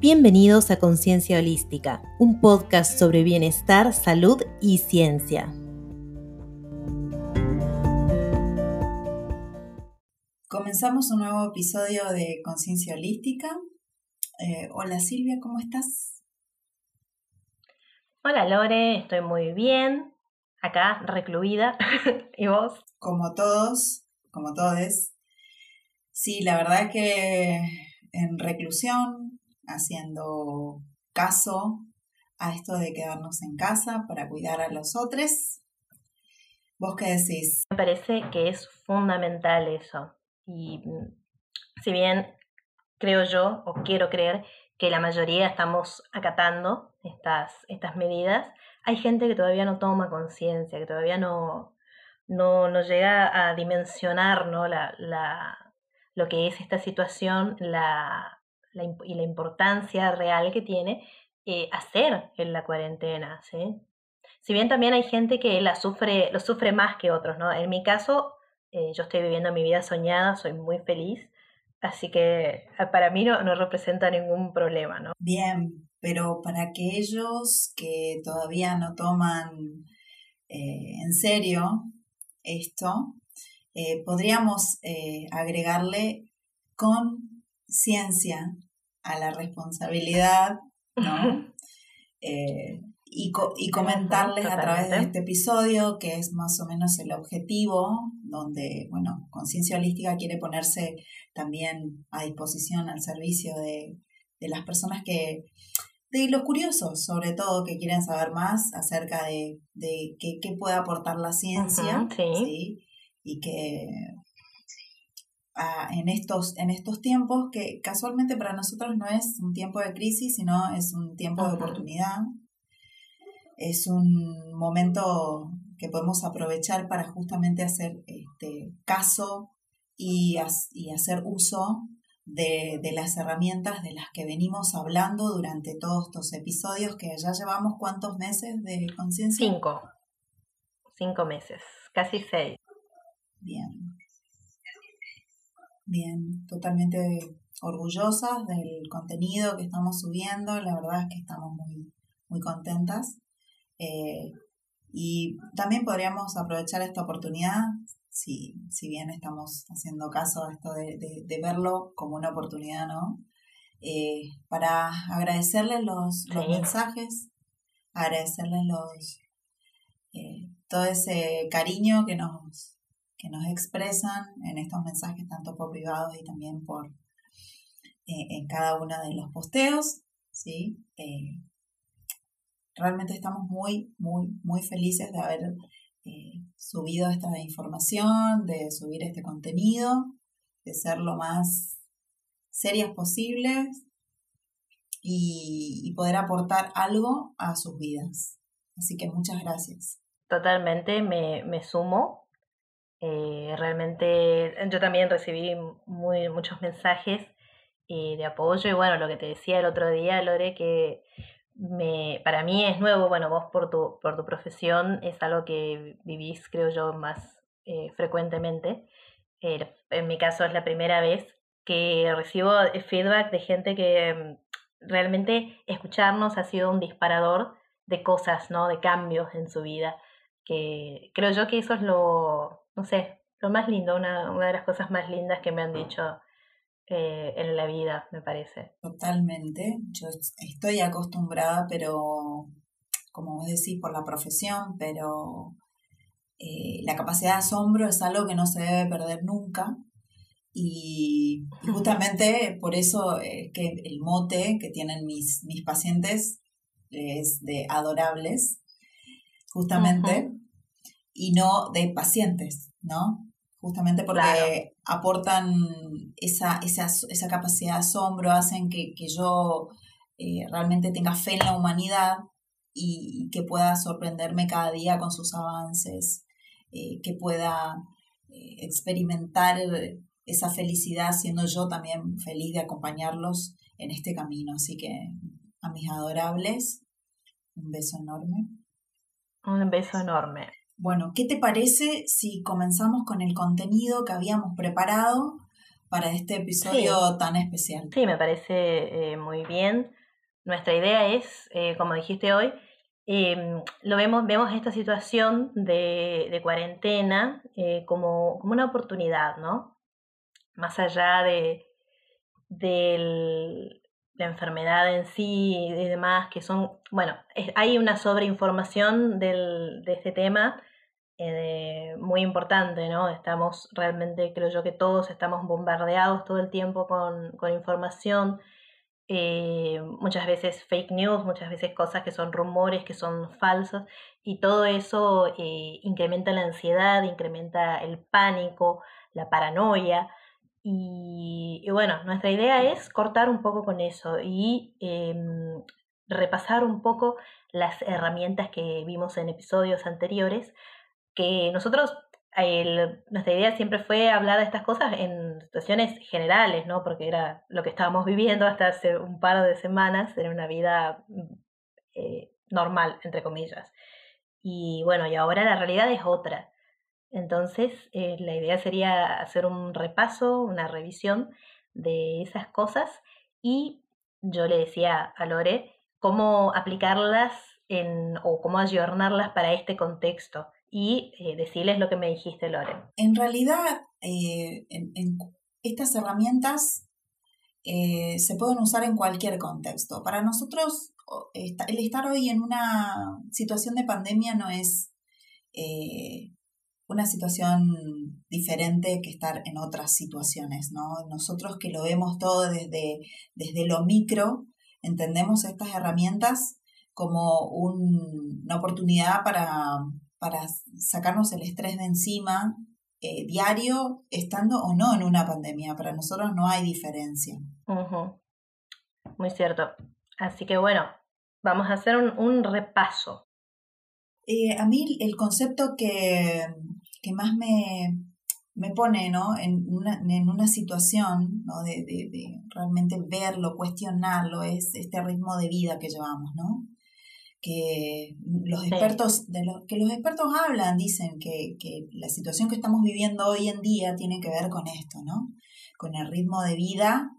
Bienvenidos a Conciencia Holística, un podcast sobre bienestar, salud y ciencia. Comenzamos un nuevo episodio de Conciencia Holística. Eh, hola Silvia, ¿cómo estás? Hola Lore, estoy muy bien. Acá, recluida. ¿Y vos? Como todos, como todes. Sí, la verdad es que en reclusión, haciendo caso a esto de quedarnos en casa para cuidar a los otros. ¿Vos qué decís? Me parece que es fundamental eso. Y mm, si bien creo yo, o quiero creer, que la mayoría estamos acatando estas, estas medidas, hay gente que todavía no toma conciencia, que todavía no, no, llega a dimensionar ¿no? la, la, lo que es esta situación, la, y la importancia real que tiene eh, hacer en la cuarentena, ¿sí? Si bien también hay gente que la sufre, lo sufre más que otros, ¿no? En mi caso, eh, yo estoy viviendo mi vida soñada, soy muy feliz, así que ah, para mí no, no representa ningún problema, ¿no? Bien, pero para aquellos que todavía no toman eh, en serio esto, podríamos agregarle con ciencia a la responsabilidad, ¿no? Eh, y, y, comentarles a través de este episodio, que es más o menos el objetivo, donde, bueno, Conciencia Holística quiere ponerse también a disposición al servicio de, las personas que, de los curiosos, sobre todo, que quieren saber más acerca de, de qué, puede aportar la ciencia, ¿sí? Y que en, estos, en estos tiempos que casualmente para nosotros no es un tiempo de crisis, sino es un tiempo de oportunidad. Es un momento que podemos aprovechar para justamente hacer este, caso y, y hacer uso de, de, las herramientas de las que venimos hablando durante todos estos episodios que ya llevamos cuántos meses de conciencia? Cinco. Cinco meses, casi seis. Bien, totalmente orgullosas del contenido que estamos subiendo, la verdad es que estamos muy, muy contentas. Eh, y también podríamos aprovechar esta oportunidad, si, si bien estamos haciendo caso a esto de, de, verlo como una oportunidad, ¿no? Eh, para agradecerles los, los mensajes, agradecerles los, eh, todo ese cariño que nos, que nos expresan en estos mensajes, tanto por privados y también por eh, en cada uno de los posteos. ¿sí? Eh, realmente estamos muy, muy, muy felices de haber eh, subido esta información, de subir este contenido, de ser lo más serias posibles y, poder aportar algo a sus vidas. Así que muchas gracias. Totalmente, me, me sumo eh, realmente yo también recibí muy, muchos mensajes eh, de apoyo y bueno, lo que te decía el otro día, Lore, que me, para mí es nuevo, bueno, vos por tu, por tu profesión es algo que vivís, creo yo, más eh, frecuentemente. en mi caso es la primera vez que recibo feedback de gente que mm, realmente escucharnos ha sido un disparador de cosas, ¿no? De cambios en su vida. Que creo yo que eso es lo, no sé, lo más lindo, una, una de las cosas más lindas que me han dicho eh, en la vida, me parece. Totalmente. Yo estoy acostumbrada, pero, como vos decís, por la profesión, pero eh, la capacidad de asombro es algo que no se debe perder nunca. Y, justamente por eso es que el mote que tienen mis, mis pacientes es de adorables, justamente y no de pacientes, ¿no? Justamente porque aportan esa, esa, esa, capacidad de asombro, hacen que, yo eh, realmente tenga fe en la humanidad y, que pueda sorprenderme cada día con sus avances, eh, que pueda eh, experimentar esa felicidad siendo yo también feliz de acompañarlos en este camino. Así que a mis adorables, un beso enorme. Un beso enorme. Bueno, ¿qué te parece si comenzamos con el contenido que habíamos preparado para este episodio tan especial. Sí, me parece eh, muy bien. Nuestra idea es, eh, como dijiste hoy, em, lo vemos, vemos esta situación de, de cuarentena eh, como, como, una oportunidad, ¿no? Más allá de, de la enfermedad en sí y demás, que son, bueno, hay una sobreinformación del, de este tema eh, muy importante, ¿no? Estamos realmente, creo yo que todos estamos bombardeados todo el tiempo con, con información, eh, muchas veces fake news, muchas veces cosas que son rumores, que son falsos, y todo eso eh, incrementa la ansiedad, incrementa el pánico, la paranoia. Y, bueno, nuestra idea es cortar un poco con eso y em, repasar un poco las herramientas que vimos en episodios anteriores, nosotros, nuestra idea siempre fue hablar de estas cosas en situaciones generales, ¿no? Porque era lo que estábamos viviendo hasta hace un par de semanas, era una vida eh, normal, entre comillas. Y bueno, y ahora la realidad es otra. Entonces, eh, la idea sería hacer un repaso, una revisión de esas cosas y yo le decía a Lore cómo aplicarlas o cómo ayornarlas para este contexto y eh, decirles lo que me dijiste, Lore. En realidad, eh, estas herramientas se pueden usar en cualquier contexto. Para nosotros, el estar hoy en una situación de pandemia no es una situación diferente que estar en otras situaciones, ¿no? Nosotros que lo vemos todo desde, desde lo micro, entendemos estas herramientas como una oportunidad para, para, sacarnos el estrés de encima eh, diario, estando o no en una pandemia. Para nosotros no hay diferencia. Muy cierto. Así que bueno, vamos a hacer un, repaso. Eh, a mí el concepto que, que más me, me pone ¿no? en, una, en una situación ¿no? de, de, realmente verlo, cuestionarlo, es este ritmo de vida que llevamos, ¿no? Que los expertos, de que los expertos hablan, dicen que, que la situación que estamos viviendo hoy en día tiene que ver con esto, ¿no? Con el ritmo de vida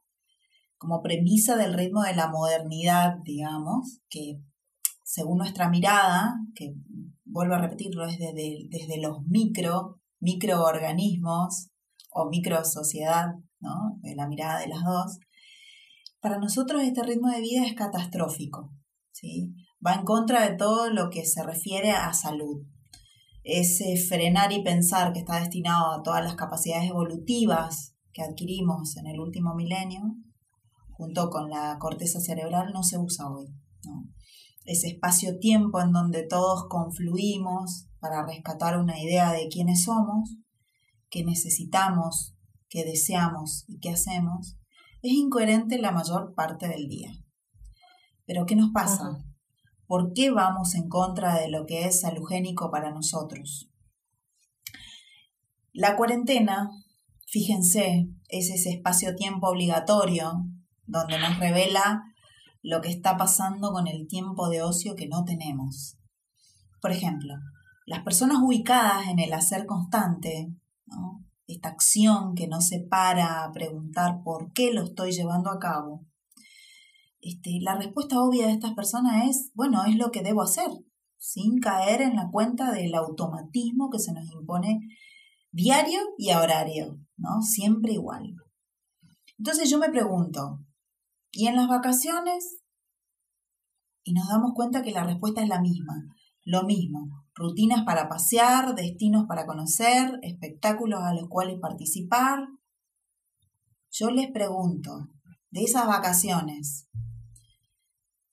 como premisa del ritmo de la modernidad, digamos, que según nuestra mirada, que vuelvo a repetirlo, es desde, desde los micro, microorganismos o microsociedad, ¿no? de la mirada de las dos, para nosotros este ritmo de vida es catastrófico, ¿sí? Va en contra de todo lo que se refiere a salud. Ese frenar y pensar que está destinado a todas las capacidades evolutivas que adquirimos en el último milenio, junto con la corteza cerebral, no se usa hoy. ese espacio-tiempo en donde todos confluimos para rescatar una idea de quiénes somos, qué necesitamos, qué deseamos y qué hacemos, es incoherente la mayor parte del día. Pero ¿qué nos pasa? ¿Por qué vamos en contra de lo que es salugénico para nosotros? La cuarentena, fíjense, es ese espacio-tiempo obligatorio donde nos revela lo que está pasando con el tiempo de ocio que no tenemos. Por ejemplo, las personas ubicadas en el hacer constante, esta acción que no se para a preguntar por qué lo estoy llevando a cabo, este, la respuesta obvia de estas personas es, bueno, es lo que debo hacer, sin caer en la cuenta del automatismo que se nos impone diario y a horario, ¿no? Siempre igual. Entonces yo me pregunto, ¿Y en las vacaciones? Y nos damos cuenta que la respuesta es la misma, lo mismo, rutinas para pasear, destinos para conocer, espectáculos a los cuales participar. Yo les pregunto, de esas vacaciones,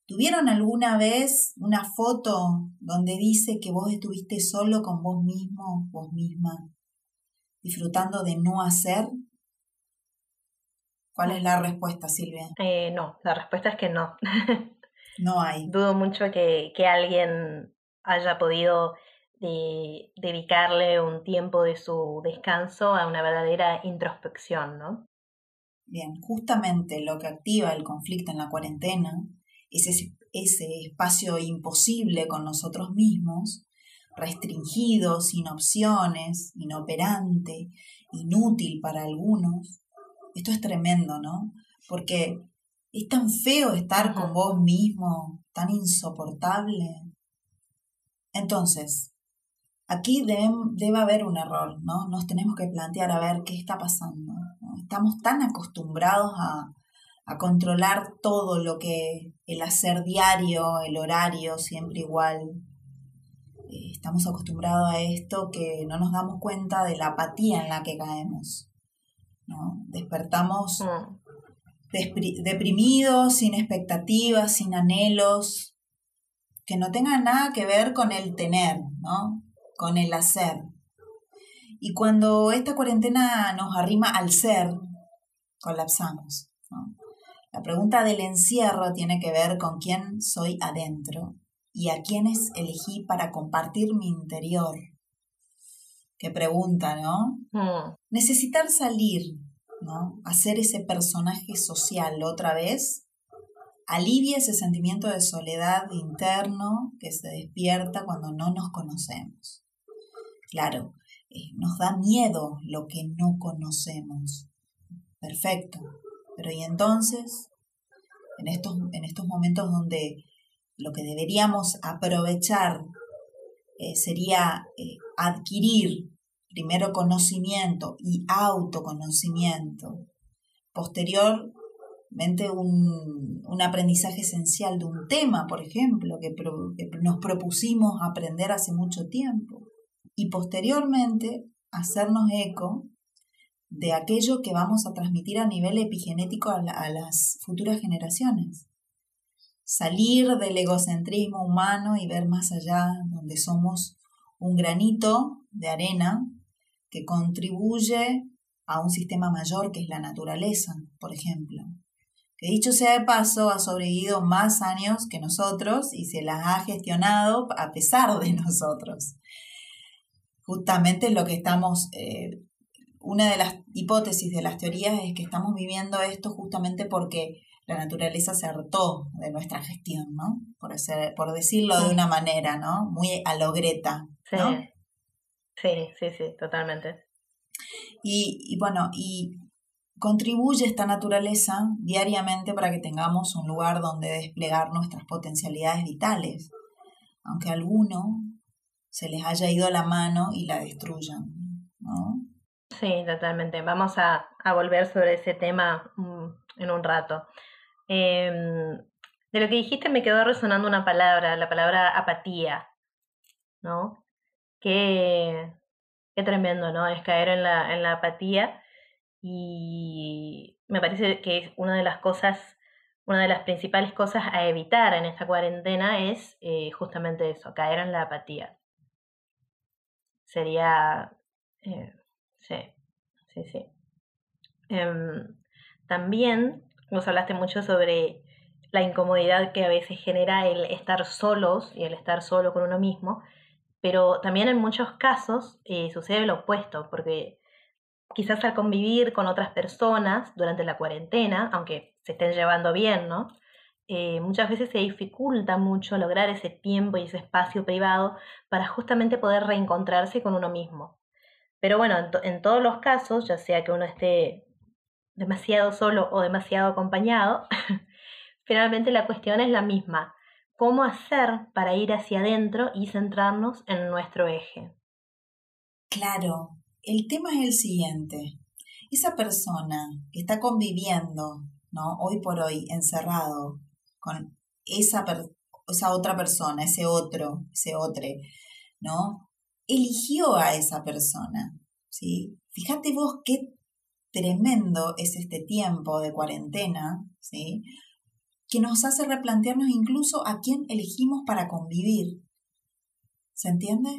¿tuvieron alguna vez una foto donde dice que vos estuviste solo con vos mismo, vos misma, disfrutando de no hacer? ¿Cuál es la respuesta, Silvia? Eh, no, la respuesta es que no. no hay. Dudo mucho que, alguien haya podido eh, dedicarle un tiempo de su descanso a una verdadera introspección, ¿no? Bien, justamente lo que activa el conflicto en la cuarentena es ese, ese espacio imposible con nosotros mismos, restringido, sin opciones, inoperante, inútil para algunos, esto es tremendo, ¿no? Porque es tan feo estar con vos mismo, tan insoportable. Entonces, aquí debe, debe, haber un error, ¿no? Nos tenemos que plantear a ver qué está pasando. Estamos tan acostumbrados a, a controlar todo lo que el hacer diario, el horario, siempre igual. Eh, estamos acostumbrados a esto que no nos damos cuenta de la apatía en la que caemos. ¿no? Despertamos mm. deprimidos, sin expectativas, sin anhelos, que no tengan nada que ver con el tener, ¿no? con el hacer. Y cuando esta cuarentena nos arrima al ser, colapsamos. La pregunta del encierro tiene que ver con quién soy adentro y a quiénes elegí para compartir mi interior. Qué pregunta, ¿no? Mm. Necesitar salir, ¿no? Hacer ese personaje social otra vez alivia ese sentimiento de soledad interno que se despierta cuando no nos conocemos. Claro, eh, nos da miedo lo que no conocemos. Perfecto, pero y entonces, en estos, en estos momentos donde lo que deberíamos aprovechar eh, sería eh, adquirir primero conocimiento y autoconocimiento, posteriormente un, un aprendizaje esencial de un tema, por ejemplo, que, que nos propusimos aprender hace mucho tiempo, y posteriormente hacernos eco de aquello que vamos a transmitir a nivel epigenético a, las futuras generaciones. Salir del egocentrismo humano y ver más allá, donde somos un granito de arena que contribuye a un sistema mayor que es la naturaleza, por ejemplo. Que dicho sea de paso, ha sobrevivido más años que nosotros y se las ha gestionado a pesar de nosotros. Justamente lo que estamos eh, una de las hipótesis de las teorías es que estamos viviendo esto justamente porque la naturaleza se hartó de nuestra gestión, ¿no? Por, por decirlo de una manera, ¿no? Muy a lo Greta, ¿no? Sí, sí, sí, totalmente. Y, y bueno, y contribuye esta naturaleza diariamente para que tengamos un lugar donde desplegar nuestras potencialidades vitales, aunque a alguno se les haya ido la mano y la destruyan, ¿no? Sí, totalmente. Vamos a, volver sobre ese tema mm, en un rato. Em, de lo que dijiste me quedó resonando una palabra, la palabra apatía, ¿no? Qué, tremendo, ¿no? Es caer en la, en la apatía y me parece que una de las cosas, una de las principales cosas a evitar en esta cuarentena es eh, justamente eso, caer en la apatía. Sería eh, Sí, sí, sí. Em, también nos hablaste mucho sobre la incomodidad que a veces genera el estar solos y el estar solo con uno mismo, pero también en muchos casos eh, sucede lo opuesto, porque quizás al convivir con otras personas durante la cuarentena, aunque se estén llevando bien, ¿no? Eh, muchas veces se dificulta mucho lograr ese tiempo y ese espacio privado para justamente poder reencontrarse con uno mismo. Pero bueno, en, todos los casos, ya sea que uno esté demasiado solo o demasiado acompañado, finalmente la cuestión es la misma. ¿Cómo hacer para ir hacia adentro y centrarnos en nuestro eje? Claro, el tema es el siguiente. Esa persona que está conviviendo, ¿no? Hoy por hoy, encerrado con esa, esa otra persona, ese otro, ese otro, ¿no? Eligió a esa persona. ¿sí? Fíjate vos qué tremendo es este tiempo de cuarentena, ¿sí? que nos hace replantearnos incluso a quién elegimos para convivir. ¿Se entiende?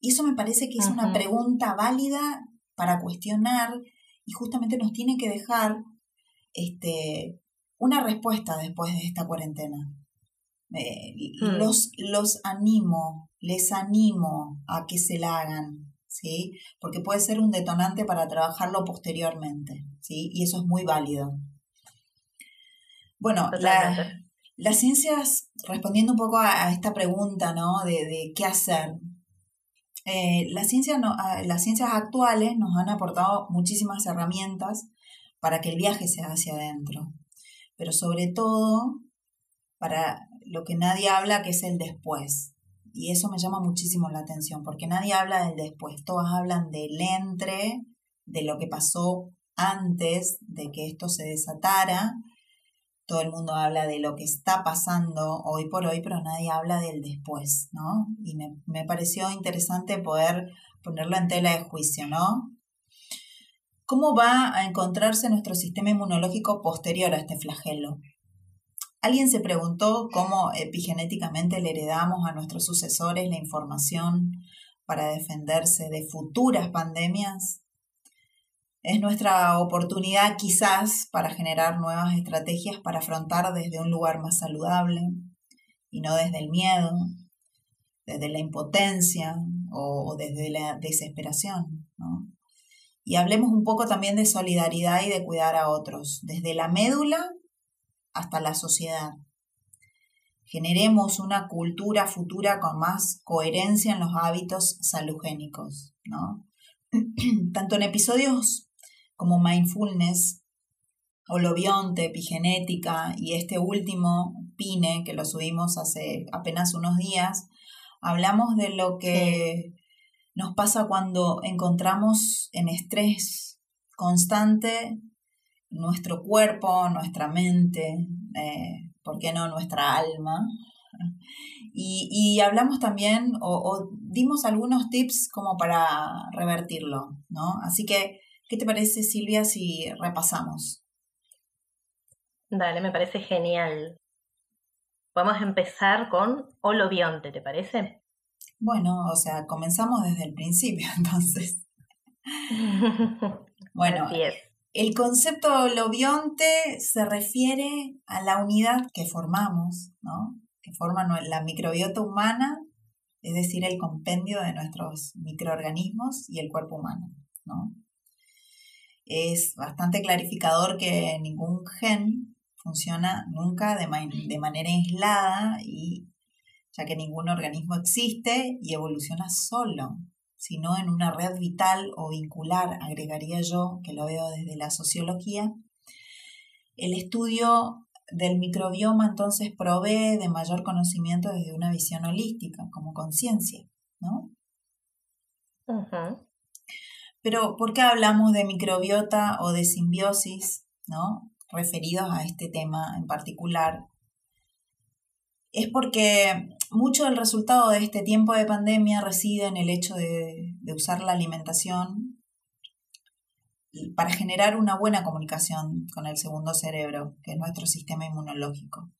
Y eso me parece que es una pregunta válida para cuestionar y justamente nos tiene que dejar este, una respuesta después de esta cuarentena. Eh, hmm. los, los animo, les animo a que se la hagan, ¿sí? Porque puede ser un detonante para trabajarlo posteriormente, ¿sí? Y eso es muy válido. Bueno, las ciencias, respondiendo un poco a, esta pregunta, ¿no? De, qué hacer. Eh, las, ciencias no, las ciencias actuales nos han aportado muchísimas herramientas para que el viaje sea hacia adentro, pero sobre todo para lo que nadie habla, que es el después. Y eso me llama muchísimo la atención, porque nadie habla del después, todos hablan del entre, de lo que pasó antes de que esto se desatara. Todo el mundo habla de lo que está pasando hoy por hoy, pero nadie habla del después, ¿no? Y me, me pareció interesante poder ponerlo en tela de juicio, ¿no? ¿Cómo va a encontrarse nuestro sistema inmunológico posterior a este flagelo? ¿Alguien se preguntó cómo epigenéticamente le heredamos a nuestros sucesores la información para defenderse de futuras pandemias? Es nuestra oportunidad quizás para generar nuevas estrategias para afrontar desde un lugar más saludable y no desde el miedo, desde la impotencia o, desde la desesperación. Y hablemos un poco también de solidaridad y de cuidar a otros, desde la médula hasta la sociedad. Generemos una cultura futura con más coherencia en los hábitos salugénicos, ¿no? Tanto en episodios como mindfulness, holobionte, epigenética y este último, PINE, que lo subimos hace apenas unos días, hablamos de lo que nos pasa cuando encontramos en estrés constante nuestro cuerpo, nuestra mente, eh, ¿por qué no nuestra alma? Y, hablamos también o, dimos algunos tips como para revertirlo, ¿no? Así que, ¿qué te parece Silvia si repasamos? Dale, me parece genial. Podemos empezar con holobionte, ¿te parece? Bueno, o sea, comenzamos desde el principio, entonces. bueno, el concepto lobionte se refiere a la unidad que formamos, ¿no? que forma la microbiota humana, es decir, el compendio de nuestros microorganismos y el cuerpo humano. ¿no? Es bastante clarificador que ningún gen funciona nunca de, de manera aislada y ya que ningún organismo existe y evoluciona solo, sino en una red vital o vincular, agregaría yo, que lo veo desde la sociología. El estudio del microbioma entonces provee de mayor conocimiento desde una visión holística, como conciencia, ¿no? Pero, ¿por qué hablamos de microbiota o de simbiosis, ¿no? Referidos a este tema en particular es porque mucho del resultado de este tiempo de pandemia reside en el hecho de, usar la alimentación para generar una buena comunicación con el segundo cerebro, que es nuestro sistema inmunológico,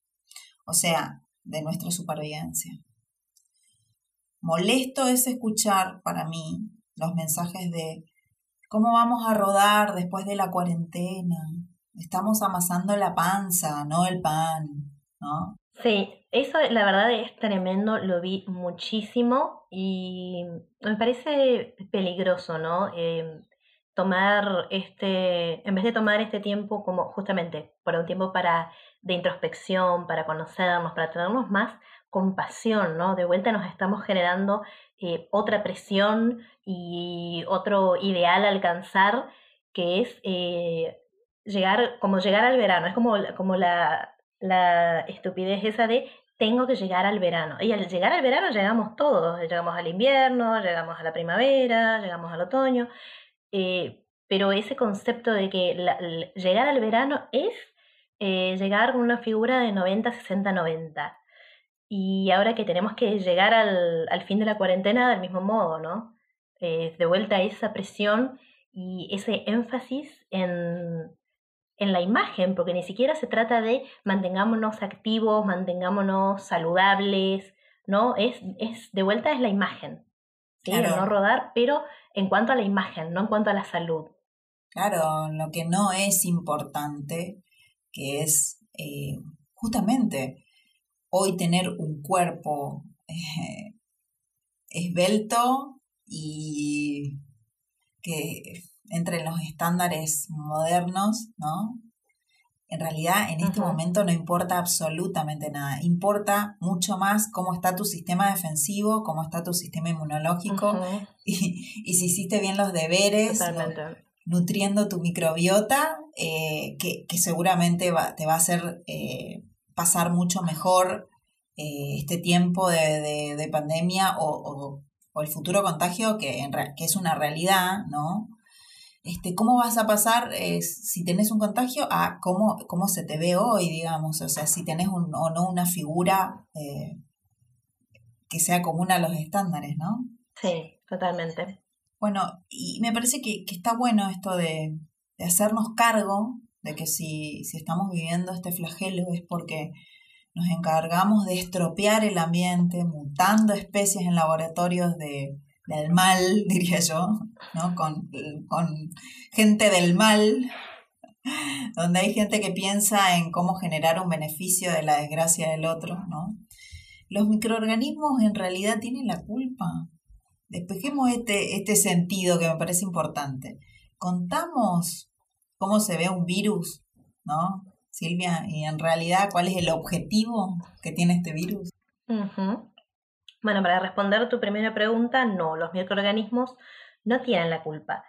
o sea, de nuestra supervivencia. Molesto es escuchar para mí los mensajes de cómo vamos a rodar después de la cuarentena. Estamos amasando la panza, no el pan, ¿no? Sí, eso la verdad es tremendo, lo vi muchísimo y me parece peligroso, ¿no? Em, tomar este, en vez de tomar este tiempo como justamente para un tiempo para de introspección, para conocernos, para tenernos más compasión, ¿no? De vuelta nos estamos generando eh, otra presión y otro ideal a alcanzar que es eh, llegar, como llegar al verano, es como, como la, la estupidez esa de tengo que llegar al verano. Y al llegar al verano llegamos todos, llegamos al invierno, llegamos a la primavera, llegamos al otoño, eh, pero ese concepto de que llegar al verano es eh, llegar con una figura de 90, 60, 90. Y ahora que tenemos que llegar al, al fin de la cuarentena del mismo modo, ¿no? Eh, de vuelta esa presión y ese énfasis en en la imagen, porque ni siquiera se trata de mantengámonos activos, mantengámonos saludables, ¿no? Es, es de vuelta es la imagen, ¿sí? no rodar, pero en cuanto a la imagen, no en cuanto a la salud. Claro, lo que no es importante, que es eh, justamente hoy tener un cuerpo eh, esbelto y que entre los estándares modernos, ¿no? En realidad, en este momento no importa absolutamente nada. Importa mucho más cómo está tu sistema defensivo, cómo está tu sistema inmunológico y, si hiciste bien los deberes, nutriendo tu microbiota eh, que, seguramente te va a hacer eh, pasar mucho mejor eh, este tiempo de, pandemia o, el futuro contagio, que, que es una realidad, ¿no? Este, ¿Cómo vas a pasar si tenés un contagio a cómo, cómo se te ve hoy, digamos? O sea, si tenés un, o no una figura que sea común a los estándares, ¿no? Sí, totalmente. Bueno, y me parece que, está bueno esto de, hacernos cargo de que si, si estamos viviendo este flagelo es porque nos encargamos de estropear el ambiente, mutando especies en laboratorios de, del mal, diría yo, ¿no? Con, con, gente del mal, donde hay gente que piensa en cómo generar un beneficio de la desgracia del otro, ¿no? Los microorganismos en realidad tienen la culpa despejemos este, este sentido que me parece importante. Contamos cómo se ve un virus, ¿no? Silvia, y en realidad cuál es el objetivo que tiene este virus. Bueno, para responder tu primera pregunta, no, los microorganismos no tienen la culpa,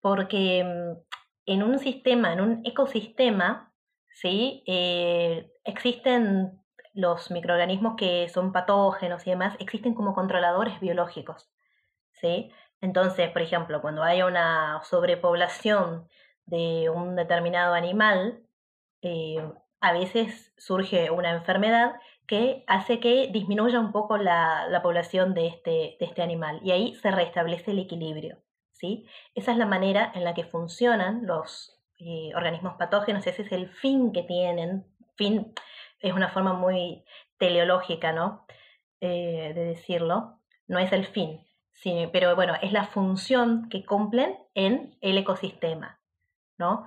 porque mm, en un sistema, en un ecosistema, ¿sí? Eh, existen los microorganismos que son patógenos y demás, existen como controladores biológicos. ¿sí? Entonces, por ejemplo, cuando hay una sobrepoblación de un determinado animal, eh, a veces surge una enfermedad que hace que disminuya un poco la, población de este, de este animal y ahí se restablece el equilibrio. ¿sí? Esa es la manera en la que funcionan los eh, organismos patógenos, ese es el fin que tienen. Fin es una forma muy teleológica ¿no? Eh, de decirlo, no es el fin, Sí, pero bueno, es la función que cumplen en el ecosistema, ¿no?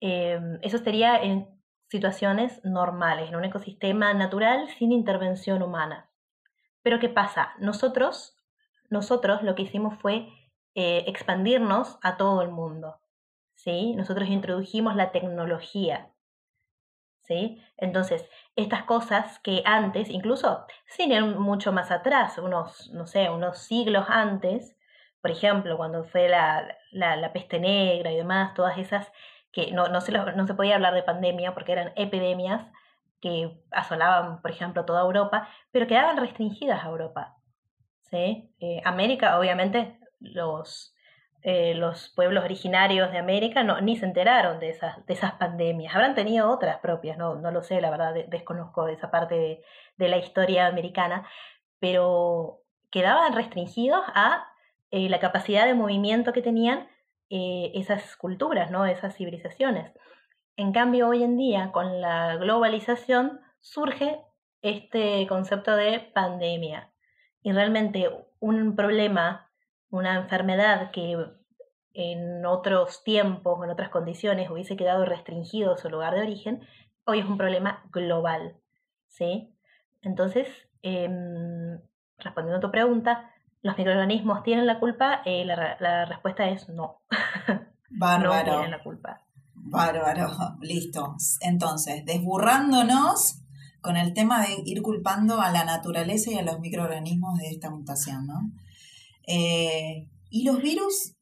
Em, eso sería en situaciones normales, en un ecosistema natural sin intervención humana. Pero ¿qué pasa? Nosotros, nosotros lo que hicimos fue eh, expandirnos a todo el mundo, ¿sí? Nosotros introdujimos la tecnología, ¿sí? Entonces, estas cosas que antes, incluso sin mucho más atrás, unos, no sé, unos siglos antes, por ejemplo, cuando fue la, la, peste negra y demás, todas esas que no, no, se no se podía hablar de pandemia porque eran epidemias que asolaban, por ejemplo, toda Europa, pero quedaban restringidas a Europa. ¿sí? Eh, América, obviamente, los, eh, los pueblos originarios de América no, ni se enteraron de esas, de esas pandemias. Habrán tenido otras propias, no, no lo sé, la verdad desconozco de esa parte de, la historia americana, pero quedaban restringidos a eh, la capacidad de movimiento que tenían eh, esas culturas, ¿no? esas civilizaciones. En cambio, hoy en día, con la globalización, surge este concepto de pandemia. Y realmente un problema una enfermedad que en otros tiempos, en otras condiciones, hubiese quedado restringido su lugar de origen, hoy es un problema global. ¿sí? Entonces, em, respondiendo a tu pregunta, ¿los microorganismos tienen la culpa? Eh, la, respuesta es no. Bárbaro. no tienen la culpa. Bárbaro, listo. Entonces, desburrándonos con el tema de ir culpando a la naturaleza y a los microorganismos de esta mutación, ¿no? Eh, ¿Y los virus?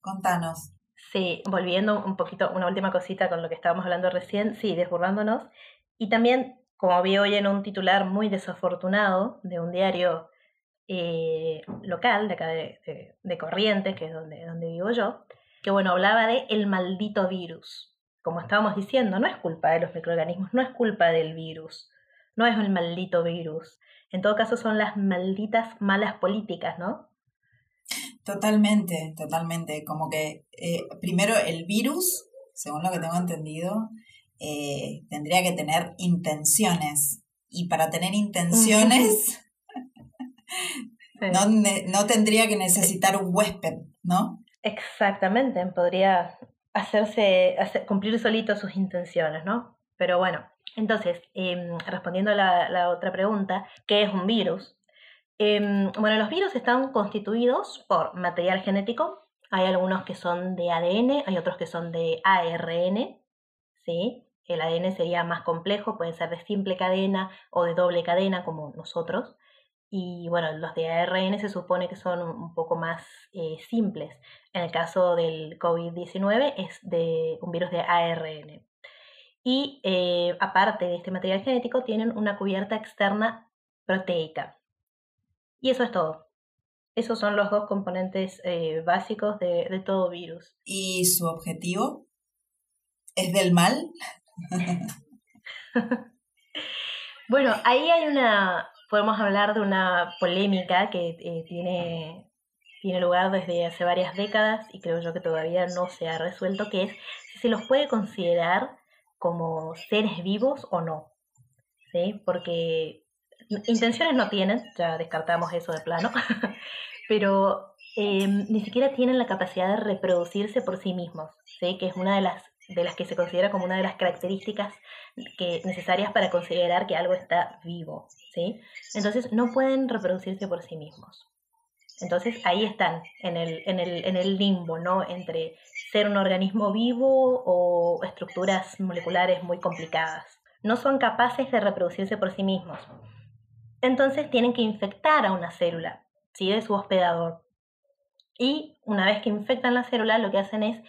Contanos. Sí, volviendo un poquito, una última cosita con lo que estábamos hablando recién, sí, desburrándonos. Y también, como vi hoy en un titular muy desafortunado de un diario eh, local, de acá de, de, Corrientes, que es donde, donde vivo yo, que bueno, hablaba de el maldito virus. Como estábamos diciendo, no es culpa de los microorganismos, no es culpa del virus, no es el maldito virus. En todo caso son las malditas malas políticas, ¿no? Totalmente, totalmente. Como que eh, primero el virus, según lo que tengo entendido, eh, tendría que tener intenciones. Y para tener intenciones, no, no tendría que necesitar un huésped, ¿no? Exactamente, podría hacerse, cumplir solito sus intenciones, ¿no? Pero bueno, entonces, em, respondiendo a la, la, otra pregunta, ¿qué es un virus? Em, bueno, los virus están constituidos por material genético. Hay algunos que son de ADN, hay otros que son de ARN. ¿sí? El ADN sería más complejo, puede ser de simple cadena o de doble cadena como nosotros. Y bueno, los de ARN se supone que son un poco más eh, simples. En el caso del COVID-19 es de un virus de ARN. Y eh, aparte de este material genético, tienen una cubierta externa proteica. Y eso es todo. Esos son los dos componentes eh, básicos de, de todo virus. ¿Y su objetivo? ¿Es del mal? bueno, ahí hay una, podemos hablar de una polémica que eh, tiene, tiene lugar desde hace varias décadas y creo yo que todavía no se ha resuelto, que es si se los puede considerar como seres vivos o no. ¿Sí? Porque intenciones no tienen, ya descartamos eso de plano, pero eh, ni siquiera tienen la capacidad de reproducirse por sí mismos, ¿sí? que es una de las, de las que se considera como una de las características que, necesarias para considerar que algo está vivo. Entonces no pueden reproducirse por sí mismos. Entonces ahí están, en el, en el, en el limbo, ¿no? Entre ser un organismo vivo o estructuras moleculares muy complicadas. No son capaces de reproducirse por sí mismos. Entonces tienen que infectar a una célula, ¿sí? De su hospedador. Y una vez que infectan la célula, lo que hacen es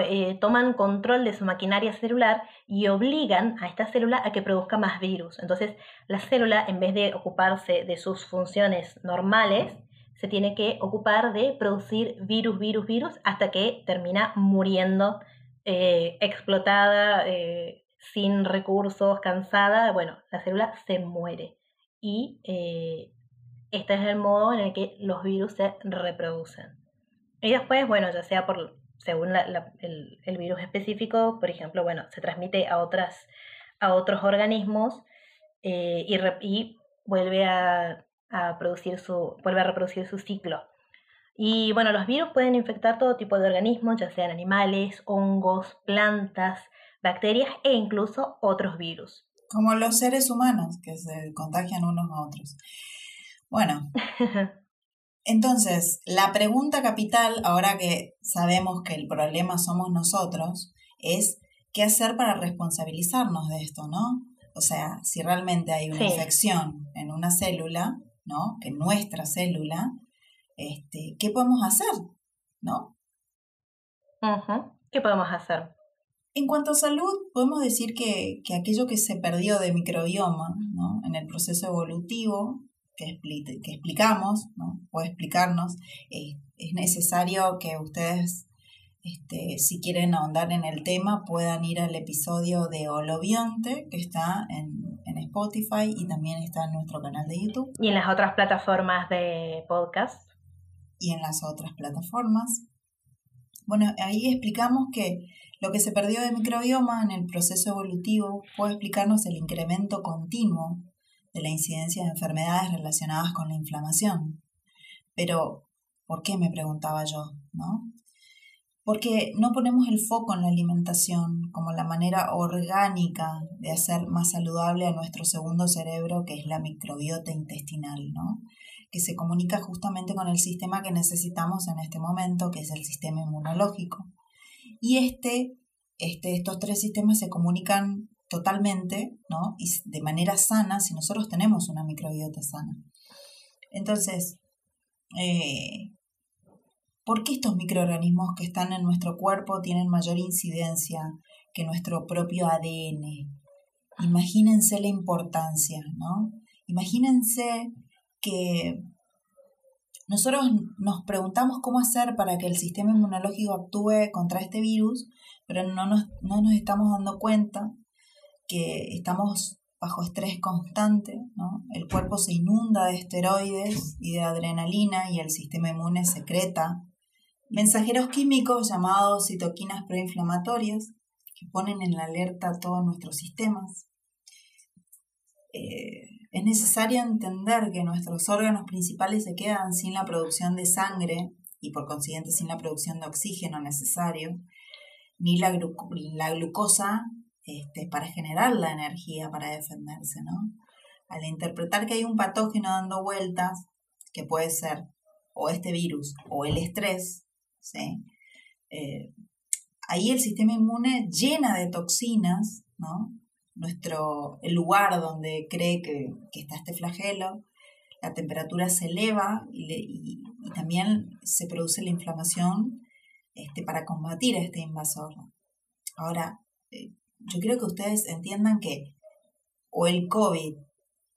eh, toman control de su maquinaria celular y obligan a esta célula a que produzca más virus. Entonces, la célula, en vez de ocuparse de sus funciones normales, se tiene que ocupar de producir virus, virus, virus, hasta que termina muriendo, eh, explotada, eh, sin recursos, cansada. Bueno, la célula se muere y este es el modo en el que los virus se reproducen. Y después, bueno, ya sea por, según el, virus específico, por ejemplo, bueno, se transmite a, otras, a otros organismos eh, y, y, vuelve a, a, producir su, vuelve a reproducir su ciclo. Y bueno, los virus pueden infectar todo tipo de organismos, ya sean animales, hongos, plantas, bacterias e incluso otros virus. Como los seres humanos que se contagian unos a otros. Bueno, entonces, la pregunta capital, ahora que sabemos que el problema somos nosotros, es qué hacer para responsabilizarnos de esto, ¿no? O sea, si realmente hay una infección en una célula, ¿no? Que nuestra célula, este, ¿qué podemos hacer? ¿No? ¿Qué podemos hacer? En cuanto a salud, podemos decir que, que aquello que se perdió de microbioma ¿no? en el proceso evolutivo que, que explicamos, ¿no? puede explicarnos, eh, es necesario que ustedes, este, si quieren ahondar en el tema, puedan ir al episodio de Holobionte, que está en, en Spotify y también está en nuestro canal de YouTube. Y en las otras plataformas de podcast. Y en las otras plataformas. Bueno, ahí explicamos que lo que se perdió de microbioma en el proceso evolutivo puede explicarnos el incremento continuo de la incidencia de enfermedades relacionadas con la inflamación. Pero, ¿por qué? me preguntaba yo, ¿no? Porque no ponemos el foco en la alimentación como la manera orgánica de hacer más saludable a nuestro segundo cerebro, que es la microbiota intestinal, ¿no? Que se comunica justamente con el sistema que necesitamos en este momento, que es el sistema inmunológico. Y este, este, estos tres sistemas se comunican totalmente, ¿no? Y de manera sana si nosotros tenemos una microbiota sana. Entonces, eh, ¿por qué estos microorganismos que están en nuestro cuerpo tienen mayor incidencia que nuestro propio ADN? Imagínense la importancia, ¿no? Imagínense que nosotros nos preguntamos cómo hacer para que el sistema inmunológico actúe contra este virus, pero no nos, no nos estamos dando cuenta que estamos bajo estrés constante, ¿no? el cuerpo se inunda de esteroides y de adrenalina y el sistema inmune secreta mensajeros químicos llamados citoquinas proinflamatorias que ponen en alerta todos nuestros sistemas. Eh, es necesario entender que nuestros órganos principales se quedan sin la producción de sangre y por consiguiente sin la producción de oxígeno necesario, ni la, la glucosa este, para generar la energía para defenderse, ¿no? Al interpretar que hay un patógeno dando vueltas, que puede ser o este virus o el estrés, ¿sí? Eh, ahí el sistema inmune llena de toxinas, ¿no? nuestro, el lugar donde cree que, está este flagelo, la temperatura se eleva y, también se produce la inflamación este, para combatir a este invasor. Ahora, eh, yo quiero que ustedes entiendan que o el COVID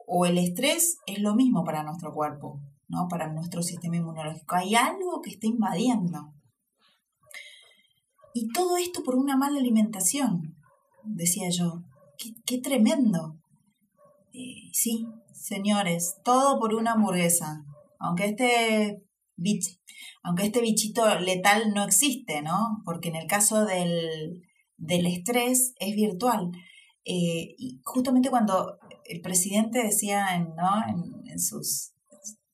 o el estrés es lo mismo para nuestro cuerpo, ¿no? Para nuestro sistema inmunológico. Hay algo que está invadiendo. Y todo esto por una mala alimentación, decía yo. Qué, tremendo. Eh, sí, señores, todo por una hamburguesa. Aunque este, aunque este bichito letal no existe, ¿no? Porque en el caso del, del estrés es virtual. Eh, y justamente cuando el presidente decía en, ¿no? en, sus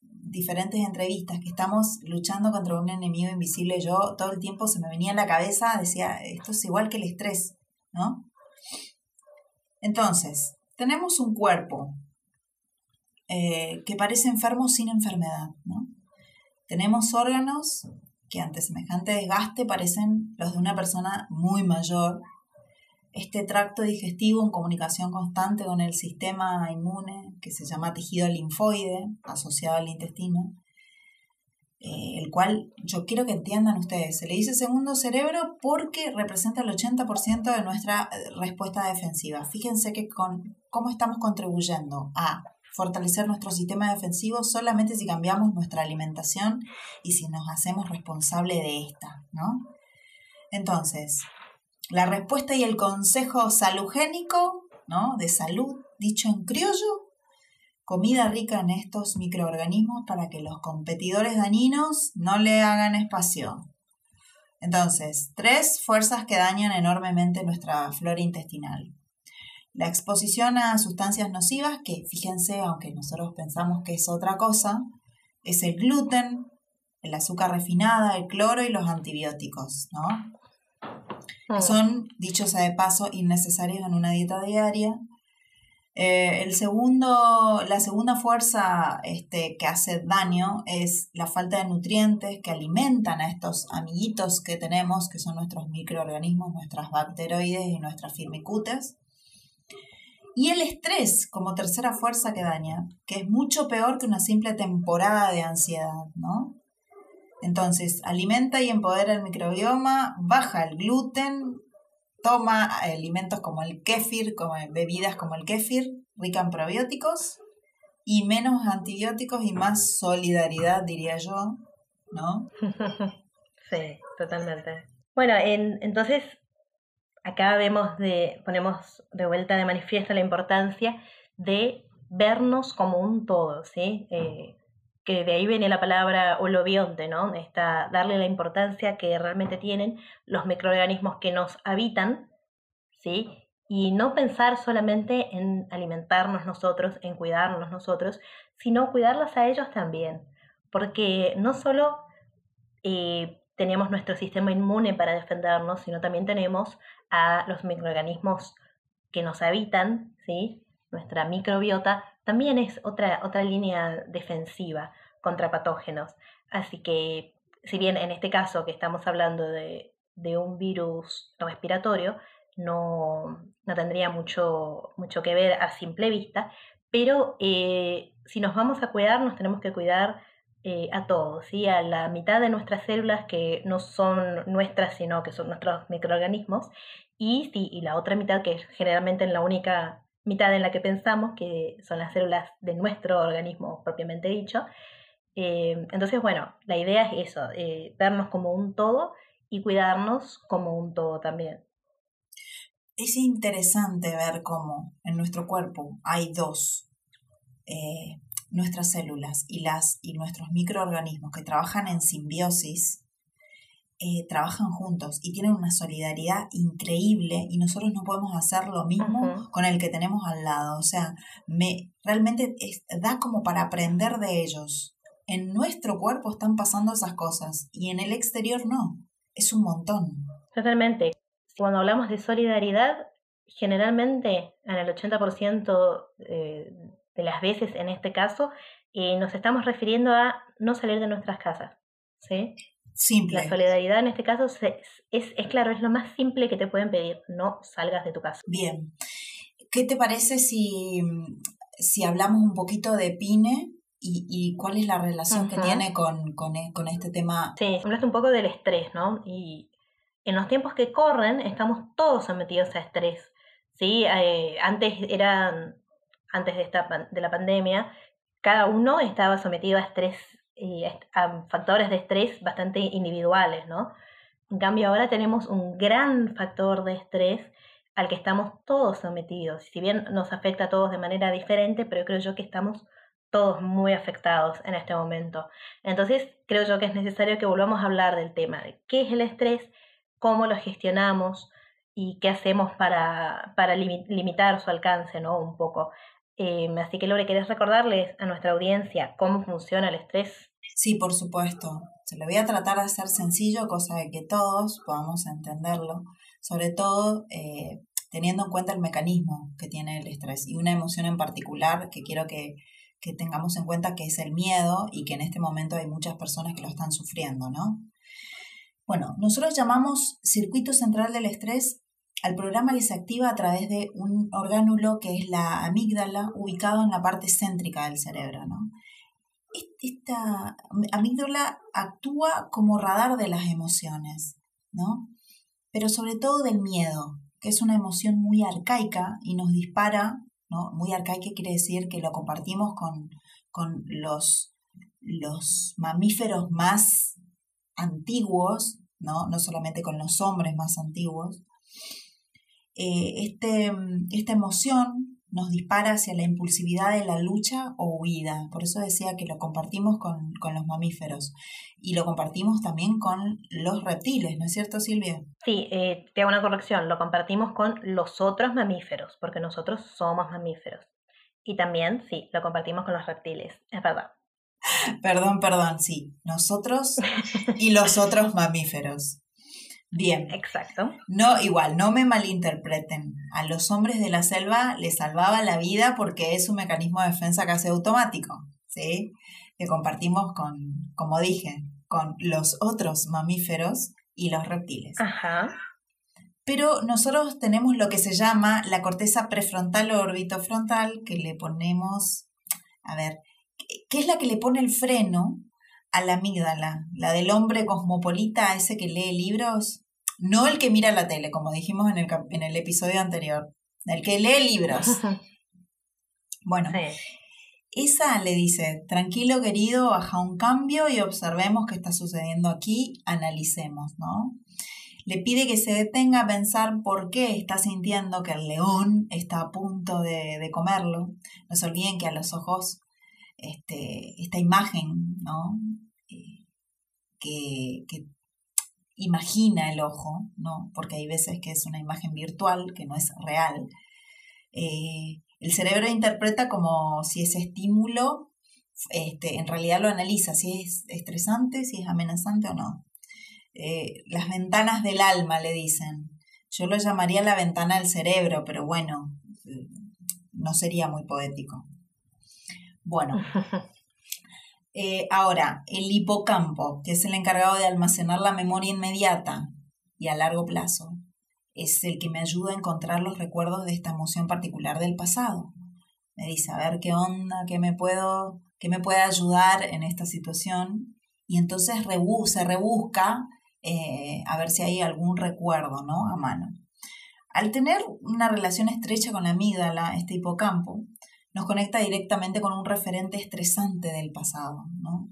diferentes entrevistas que estamos luchando contra un enemigo invisible, yo todo el tiempo se me venía en la cabeza, decía, esto es igual que el estrés, ¿no? Entonces, tenemos un cuerpo eh, que parece enfermo sin enfermedad, ¿no? Tenemos órganos que ante semejante desgaste parecen los de una persona muy mayor, este tracto digestivo en comunicación constante con el sistema inmune que se llama tejido linfoide asociado al intestino, eh, el cual yo quiero que entiendan ustedes, se le dice segundo cerebro porque representa el 80% de nuestra eh, respuesta defensiva. Fíjense que con cómo estamos contribuyendo a fortalecer nuestro sistema defensivo solamente si cambiamos nuestra alimentación y si nos hacemos responsable de esta, ¿no? Entonces, la respuesta y el consejo salugénico, ¿no? De salud, dicho en criollo, comida rica en estos microorganismos para que los competidores dañinos no le hagan espacio. Entonces, tres fuerzas que dañan enormemente nuestra flora intestinal. La exposición a sustancias nocivas, que fíjense, aunque nosotros pensamos que es otra cosa, es el gluten, el azúcar refinada, el cloro y los antibióticos, ¿no? Mm. son, dicho sea de paso, innecesarios en una dieta diaria. Eh, el segundo, la segunda fuerza este, que hace daño es la falta de nutrientes que alimentan a estos amiguitos que tenemos, que son nuestros microorganismos, nuestras bacteroides y nuestras firmicutes. Y el estrés como tercera fuerza que daña, que es mucho peor que una simple temporada de ansiedad, ¿no? Entonces, alimenta y empodera el microbioma, baja el gluten, toma alimentos como el kéfir, como bebidas como el kéfir, rica en probióticos y menos antibióticos y más solidaridad, diría yo, ¿no? sí, totalmente. Bueno, entonces acá vemos de, ponemos de vuelta de manifiesto la importancia de vernos como un todo, ¿sí? Eh, que de ahí viene la palabra holobionte, ¿no? Esta, darle la importancia que realmente tienen los microorganismos que nos habitan, ¿sí? Y no pensar solamente en alimentarnos nosotros, en cuidarnos nosotros, sino cuidarlos a ellos también. Porque no solo eh, tenemos nuestro sistema inmune para defendernos, sino también tenemos a los microorganismos que nos habitan, ¿sí? Nuestra microbiota también es otra, otra línea defensiva contra patógenos. Así que, si bien en este caso que estamos hablando de, un virus respiratorio, no, tendría mucho, mucho que ver a simple vista, pero eh, si nos vamos a cuidar, nos tenemos que cuidar eh, a todos, ¿sí? a la mitad de nuestras células que no son nuestras, sino que son nuestros microorganismos, y, y la otra mitad que es generalmente en la única mitad en la que pensamos, que son las células de nuestro organismo propiamente dicho. Eh, entonces, bueno, la idea es eso, eh, vernos como un todo y cuidarnos como un todo también. Es interesante ver cómo en nuestro cuerpo hay dos, eh, nuestras células y, las, y nuestros microorganismos que trabajan en simbiosis eh, trabajan juntos y tienen una solidaridad increíble y nosotros no podemos hacer lo mismo con el que tenemos al lado. O sea, me realmente da como para aprender de ellos. En nuestro cuerpo están pasando esas cosas y en el exterior no. Es un montón. Totalmente. Cuando hablamos de solidaridad, generalmente en el 80% eh, de las veces en este caso, eh, nos estamos refiriendo a no salir de nuestras casas. ¿sí? Simple. La solidaridad en este caso es, es, claro, es lo más simple que te pueden pedir, no salgas de tu casa. Bien. ¿Qué te parece si, si hablamos un poquito de Pine y, cuál es la relación que tiene con, con, e, con, este tema. Sí, hablaste un poco del estrés, ¿no? Y en los tiempos que corren estamos todos sometidos a estrés. ¿sí? Eh, antes eran, antes de, esta, de la pandemia, cada uno estaba sometido a estrés, y a factores de estrés bastante individuales, ¿no? En cambio ahora tenemos un gran factor de estrés al que estamos todos sometidos. Si bien nos afecta a todos de manera diferente, pero creo yo que estamos todos muy afectados en este momento. Entonces, creo yo que es necesario que volvamos a hablar del tema de qué es el estrés, cómo lo gestionamos y qué hacemos para, para limitar su alcance, ¿no? Un poco. Em, así que, Lore, ¿querés recordarles a nuestra audiencia cómo funciona el estrés? Sí, por supuesto. Se lo voy a tratar de hacer sencillo, cosa de que todos podamos entenderlo. Sobre todo, eh, teniendo en cuenta el mecanismo que tiene el estrés y una emoción en particular que quiero que, que tengamos en cuenta que es el miedo y que en este momento hay muchas personas que lo están sufriendo, ¿no? Bueno, nosotros llamamos circuito central del estrés al programa que se activa a través de un orgánulo que es la amígdala ubicado en la parte céntrica del cerebro, ¿no? Esta amígdala actúa como radar de las emociones, ¿no? Pero sobre todo del miedo, que es una emoción muy arcaica y nos dispara, ¿no? Muy arcaica quiere decir que lo compartimos con, con los, los mamíferos más antiguos, ¿no? no solamente con los hombres más antiguos. Eh, este, esta emoción nos dispara hacia la impulsividad de la lucha o huida. Por eso decía que lo compartimos con, los mamíferos y lo compartimos también con los reptiles, ¿no es cierto, Silvia? Sí, eh, te hago una corrección, lo compartimos con los otros mamíferos, porque nosotros somos mamíferos. Y también, sí, lo compartimos con los reptiles, es verdad. Perdón, perdón, sí, nosotros y los otros mamíferos. Bien. Exacto. No, igual, no me malinterpreten. A los hombres de la selva les salvaba la vida porque es un mecanismo de defensa casi automático, ¿sí? Que compartimos con, como dije, con los otros mamíferos y los reptiles. Ajá. Pero nosotros tenemos lo que se llama la corteza prefrontal o orbitofrontal, que le ponemos, a ver, ¿qué es la que le pone el freno a la amígdala, la del hombre cosmopolita, ese que lee libros, no el que mira la tele, como dijimos en el, en el episodio anterior, el que lee libros. Bueno, esa le dice, tranquilo querido, baja un cambio y observemos qué está sucediendo aquí, analicemos, ¿no? Le pide que se detenga a pensar por qué está sintiendo que el león está a punto de, de comerlo. No se olviden que a los ojos este, esta imagen, ¿no? Eh, que, imagina el ojo, ¿no? Porque hay veces que es una imagen virtual, que no es real. Eh, el cerebro interpreta como si ese estímulo, este, en realidad lo analiza, si es estresante, si es amenazante o no. Eh, las ventanas del alma, le dicen. Yo lo llamaría la ventana del cerebro, pero bueno, no sería muy poético. Bueno, eh, ahora, el hipocampo, que es el encargado de almacenar la memoria inmediata y a largo plazo, es el que me ayuda a encontrar los recuerdos de esta emoción particular del pasado. Me dice, a ver qué onda, qué me puedo, qué me puede ayudar en esta situación. Y entonces se rebusca eh, a ver si hay algún recuerdo, ¿no? A mano. Al tener una relación estrecha con la amígdala, este hipocampo, nos conecta directamente con un referente estresante del pasado, ¿no?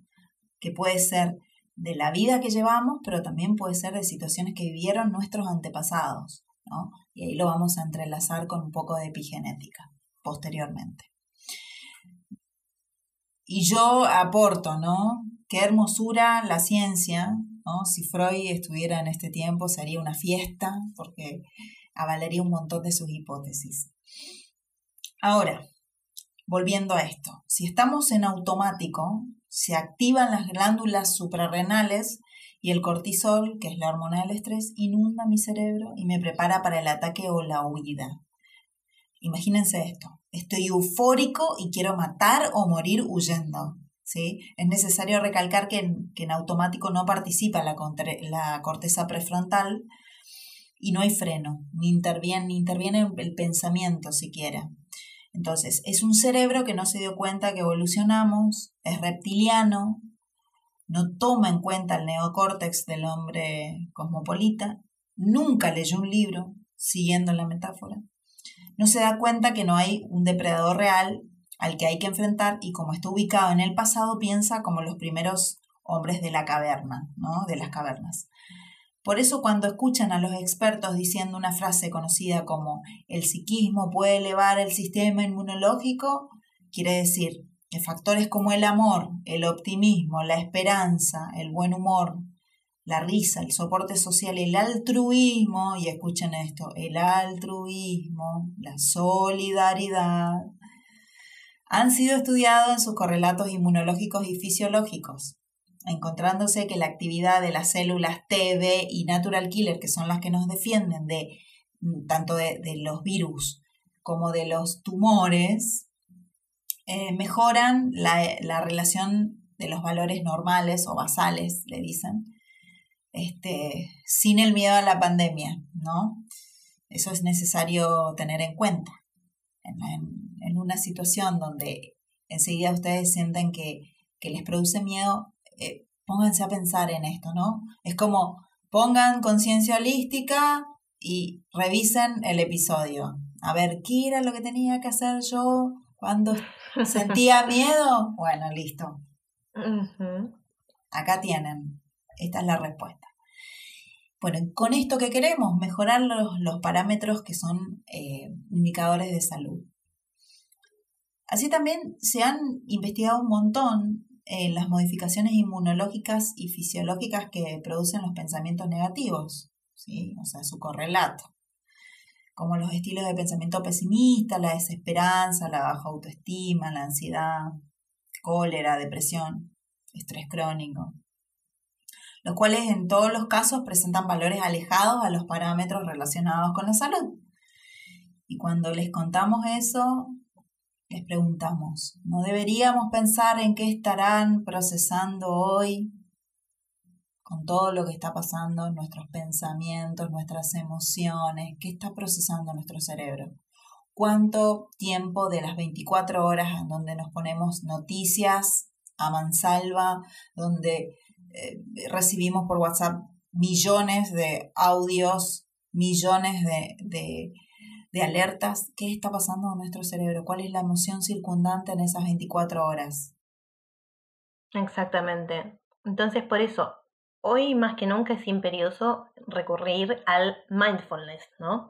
que puede ser de la vida que llevamos, pero también puede ser de situaciones que vivieron nuestros antepasados. ¿no? Y ahí lo vamos a entrelazar con un poco de epigenética posteriormente. Y yo aporto, ¿no? Qué hermosura la ciencia, ¿no? Si Freud estuviera en este tiempo sería una fiesta porque avalaría un montón de sus hipótesis. Ahora, Volviendo a esto, si estamos en automático, se activan las glándulas suprarrenales y el cortisol, que es la hormona del estrés, inunda mi cerebro y me prepara para el ataque o la huida. Imagínense esto, estoy eufórico y quiero matar o morir huyendo. ¿sí? Es necesario recalcar que en, automático no participa la, la corteza prefrontal y no hay freno, ni interviene, ni interviene el pensamiento siquiera. Entonces, es un cerebro que no se dio cuenta que evolucionamos, es reptiliano, no toma en cuenta el neocórtex del hombre cosmopolita, nunca leyó un libro, siguiendo la metáfora, no se da cuenta que no hay un depredador real al que hay que enfrentar y como está ubicado en el pasado piensa como los primeros hombres de la caverna, ¿no? De las cavernas. Por eso cuando escuchan a los expertos diciendo una frase conocida como el psiquismo puede elevar el sistema inmunológico, quiere decir que factores como el amor, el optimismo, la esperanza, el buen humor, la risa, el soporte social, el altruismo, y escuchen esto, el altruismo, la solidaridad, han sido estudiados en sus correlatos inmunológicos y fisiológicos, encontrándose que la actividad de las células T, B y natural killer, que son las que nos defienden de mm, tanto de, los virus como de los tumores, eh, mejoran la, la, relación de los valores normales o basales, le dicen, este, sin el miedo a la pandemia, ¿no? Eso es necesario tener en cuenta. En, una situación donde enseguida ustedes sienten que, les produce miedo, eh, pónganse a pensar en esto, ¿no? Es como pongan conciencia holística y revisen el episodio. A ver, ¿qué era lo que tenía que hacer yo cuando sentía miedo? Bueno, listo. Acá tienen. Esta es la respuesta. Bueno, con esto que queremos, mejorar los, parámetros que son eh, indicadores de salud. Así también se han investigado un montón eh, las modificaciones inmunológicas y fisiológicas que producen los pensamientos negativos, ¿sí? o sea, su correlato, como los estilos de pensamiento pesimista, la desesperanza, la baja autoestima, la ansiedad, cólera, depresión, estrés crónico los cuales en todos los casos presentan valores alejados a los parámetros relacionados con la salud. Y cuando les contamos eso, les preguntamos, ¿no deberíamos pensar en qué estarán procesando hoy con todo lo que está pasando, nuestros pensamientos, nuestras emociones, qué está procesando nuestro cerebro? ¿Cuánto tiempo de las 24 horas en donde nos ponemos noticias a mansalva, donde eh, recibimos por WhatsApp millones de audios, millones de, de, alertas. ¿Qué está pasando en nuestro cerebro? ¿Cuál es la emoción circundante en esas 24 horas? Exactamente. Entonces, por eso, hoy más que nunca es imperioso recurrir al mindfulness, ¿no?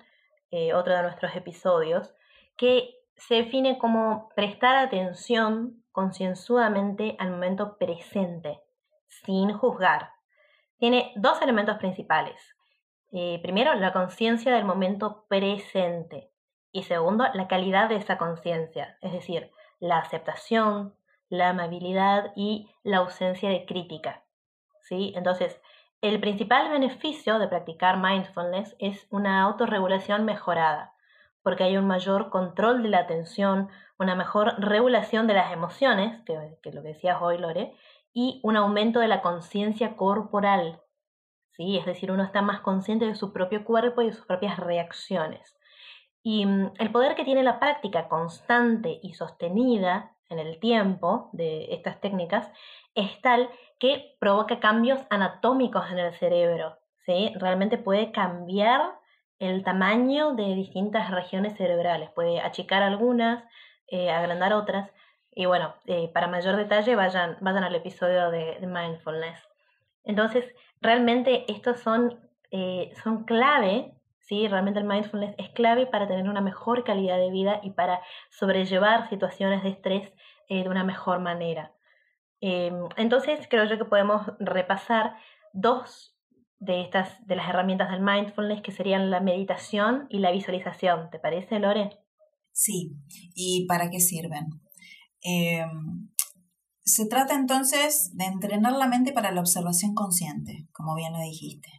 Eh, otro de nuestros episodios, que se define como prestar atención concienzudamente al momento presente sin juzgar. Tiene dos elementos principales. Eh, primero, la conciencia del momento presente. Y segundo, la calidad de esa conciencia, es decir, la aceptación, la amabilidad y la ausencia de crítica. ¿sí? Entonces, el principal beneficio de practicar mindfulness es una autorregulación mejorada, porque hay un mayor control de la atención, una mejor regulación de las emociones, que, que lo que decías hoy, Lore, y un aumento de la conciencia corporal. ¿Sí? Es decir, uno está más consciente de su propio cuerpo y de sus propias reacciones. Y mm, el poder que tiene la práctica constante y sostenida en el tiempo de estas técnicas es tal que provoca cambios anatómicos en el cerebro. ¿sí? Realmente puede cambiar el tamaño de distintas regiones cerebrales, puede achicar algunas, eh, agrandar otras, y bueno, eh, para mayor detalle vayan, vayan al episodio de, mindfulness. Entonces, realmente estos son, eh, son clave, ¿sí? Realmente el mindfulness es clave para tener una mejor calidad de vida y para sobrellevar situaciones de estrés eh, de una mejor manera. Em, entonces, creo yo que podemos repasar dos de estas de las herramientas del mindfulness que serían la meditación y la visualización. ¿Te parece, Lore? Sí. ¿Y para qué sirven? Em, se trata entonces de entrenar la mente para la observación consciente, como bien lo dijiste,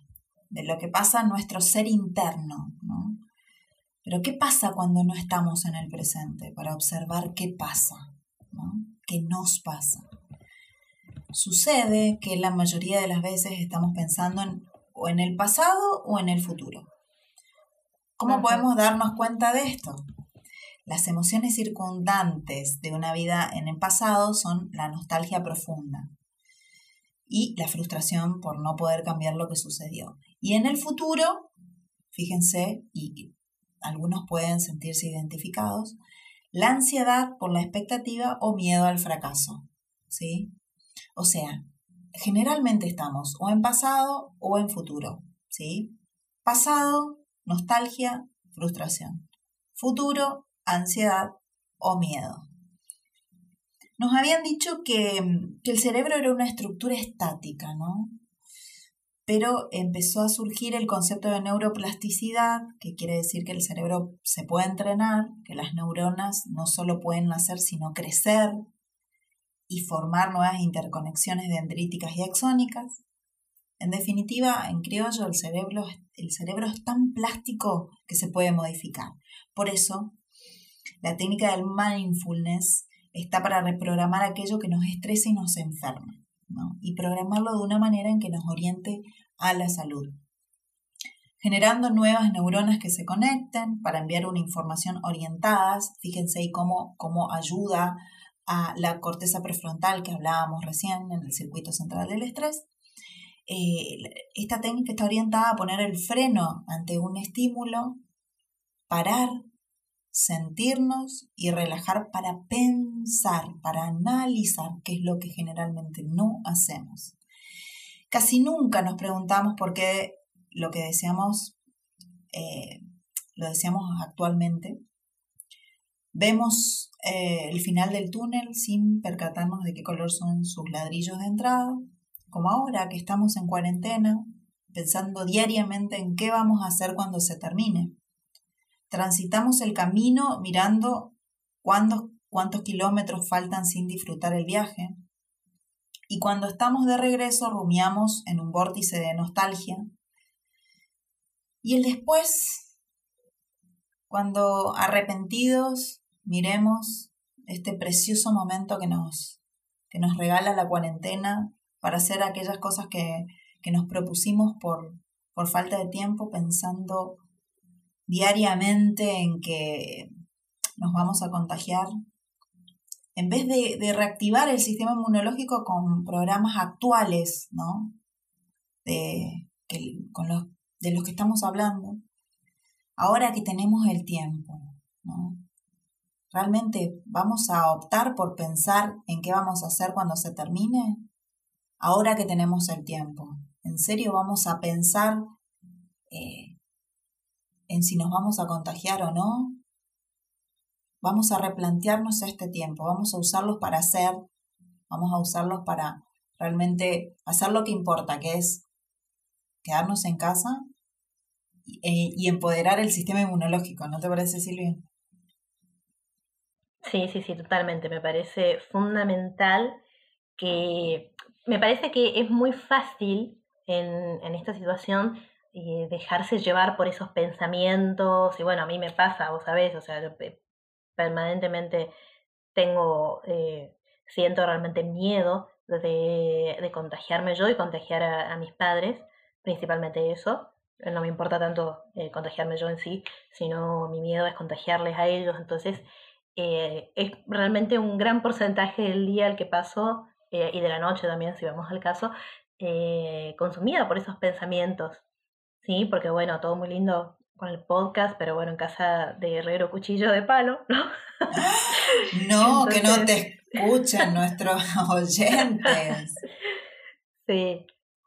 de lo que pasa en nuestro ser interno. ¿no? Pero ¿qué pasa cuando no estamos en el presente? Para observar qué pasa, ¿no? qué nos pasa. Sucede que la mayoría de las veces estamos pensando en, o en el pasado o en el futuro. ¿Cómo podemos darnos cuenta de esto? Las emociones circundantes de una vida en el pasado son la nostalgia profunda y la frustración por no poder cambiar lo que sucedió. Y en el futuro, fíjense, y algunos pueden sentirse identificados, la ansiedad por la expectativa o miedo al fracaso. ¿Sí? O sea, generalmente estamos o en pasado o en futuro. ¿Sí? Pasado, nostalgia, frustración. Futuro, ansiedad o miedo. Nos habían dicho que, el cerebro era una estructura estática, ¿no? Pero empezó a surgir el concepto de neuroplasticidad, que quiere decir que el cerebro se puede entrenar, que las neuronas no solo pueden nacer, sino crecer y formar nuevas interconexiones dendríticas y axónicas. En definitiva, en criollo, el cerebro, el cerebro es tan plástico que se puede modificar. Por eso, la técnica del mindfulness está para reprogramar aquello que nos estresa y nos enferma, y programarlo de una manera en que nos oriente a la salud, generando nuevas neuronas que se conecten para enviar una información orientadas, fíjense ahí cómo, cómo ayuda a la corteza prefrontal que hablábamos recién en el circuito central del estrés. Eh, esta técnica está orientada a poner el freno ante un estímulo, parar, sentirnos y relajar para pensar, para analizar qué es lo que generalmente no hacemos. Casi nunca nos preguntamos por qué lo que deseamos eh, lo deseamos actualmente. Vemos eh, el final del túnel sin percatarnos de qué color son sus ladrillos de entrada, como ahora que estamos en cuarentena, pensando diariamente en qué vamos a hacer cuando se termine transitamos el camino mirando cuántos kilómetros faltan sin disfrutar el viaje. Y cuando estamos de regreso rumiamos en un vórtice de nostalgia. Y el después, cuando arrepentidos miremos este precioso momento que nos, que nos regala la cuarentena para hacer aquellas cosas que, que nos propusimos por, por falta de tiempo, pensando diariamente en que nos vamos a contagiar, en vez de, reactivar el sistema inmunológico con programas actuales, ¿no? De, con los, de los que estamos hablando, ahora que tenemos el tiempo, ¿no? ¿Realmente vamos a optar por pensar en qué vamos a hacer cuando se termine? Ahora que tenemos el tiempo. ¿En serio vamos a pensar eh, en si nos vamos a contagiar o no, vamos a replantearnos este tiempo, vamos a usarlos para hacer, vamos a usarlos para realmente hacer lo que importa, que es quedarnos en casa y, empoderar el sistema inmunológico, ¿no te parece, Silvia? Sí, sí, sí, totalmente. Me parece fundamental que, me parece que es muy fácil en, en esta situación y dejarse llevar por esos pensamientos. Y bueno, a mí me pasa, vos sabés, o sea, yo permanentemente tengo, eh, siento realmente miedo de, de, contagiarme yo y contagiar a, mis padres, principalmente eso. No me importa tanto eh, contagiarme yo en sí, sino mi miedo es contagiarles a ellos. Entonces, eh, es realmente un gran porcentaje del día el que paso, y de la noche también, si vamos al caso, consumida por esos pensamientos Sí, porque bueno, todo muy lindo con el podcast, pero bueno, en casa de Herrero Cuchillo de Palo, ¿no? No, que no te escuchen nuestros oyentes. Sí,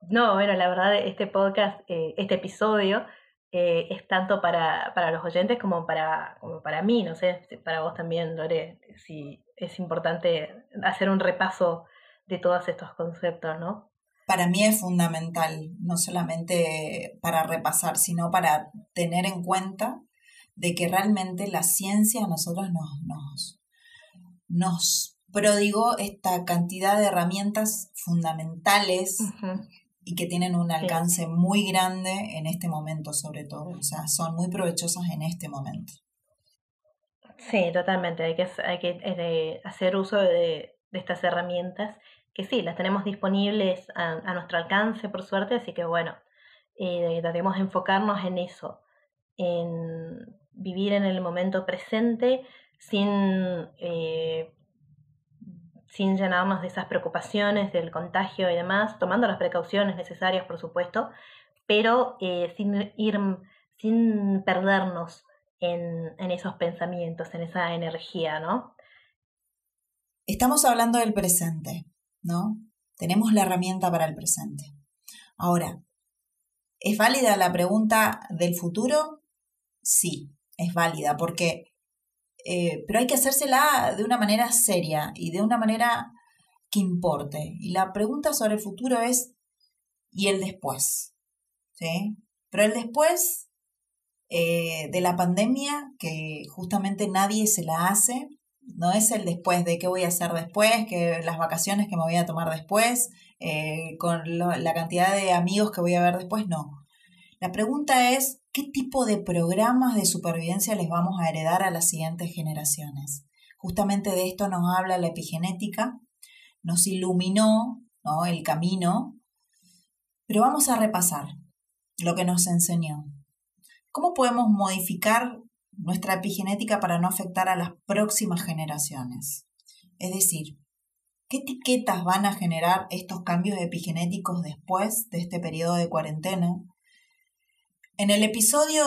no, bueno, la verdad, este podcast, eh, este episodio, eh, es tanto para, para los oyentes como para, como para mí, no sé, para vos también, Lore, si es importante hacer un repaso de todos estos conceptos, ¿no? Para mí es fundamental, no solamente para repasar, sino para tener en cuenta de que realmente la ciencia a nosotros nos, nos, nos prodigó esta cantidad de herramientas fundamentales y que tienen un alcance muy grande en este momento sobre todo, o sea, son muy provechosas en este momento. Sí, totalmente, hay que, hay que eh, hacer uso de, de estas herramientas que sí, las tenemos disponibles a, nuestro alcance, por suerte, así que bueno, eh, debemos enfocarnos en eso, en vivir en el momento presente sin, eh, sin llenarnos de esas preocupaciones del contagio y demás, tomando las precauciones necesarias, por supuesto, pero eh, sin ir, sin perdernos en, en esos pensamientos, en esa energía, ¿no? Estamos hablando del presente, ¿no? Tenemos la herramienta para el presente. Ahora, ¿es válida la pregunta del futuro? Sí, es válida, porque, eh, pero hay que hacérsela de una manera seria y de una manera que importe. Y la pregunta sobre el futuro es, ¿y el después? ¿Sí? Pero el después eh, de la pandemia, que justamente nadie se la hace, no es el después de qué voy a hacer después, que las vacaciones que me voy a tomar después, eh, con la cantidad de amigos que voy a ver después, no. La pregunta es, ¿qué tipo de programas de supervivencia les vamos a heredar a las siguientes generaciones? Justamente de esto nos habla la epigenética, nos iluminó ¿no? el camino, pero vamos a repasar lo que nos enseñó. ¿Cómo podemos modificar nuestra epigenética para no afectar a las próximas generaciones? Es decir, ¿qué etiquetas van a generar estos cambios epigenéticos después de este periodo de cuarentena? En el episodio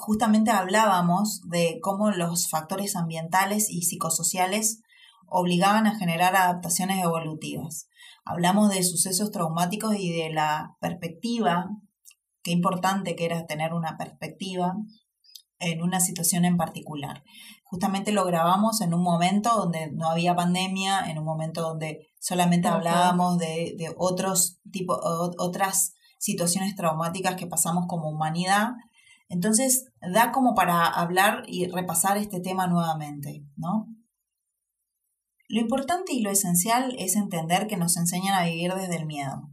justamente hablábamos de cómo los factores ambientales y psicosociales obligaban a generar adaptaciones evolutivas. Hablamos de sucesos traumáticos y de la perspectiva, qué importante que era tener una perspectiva en una situación en particular. Justamente lo grabamos en un momento donde no había pandemia, en un momento donde solamente hablábamos de, de otros tipo, otras situaciones traumáticas que pasamos como humanidad. Entonces, da como para hablar y repasar este tema nuevamente, ¿no? Lo importante y lo esencial es entender que nos enseñan a vivir desde el miedo,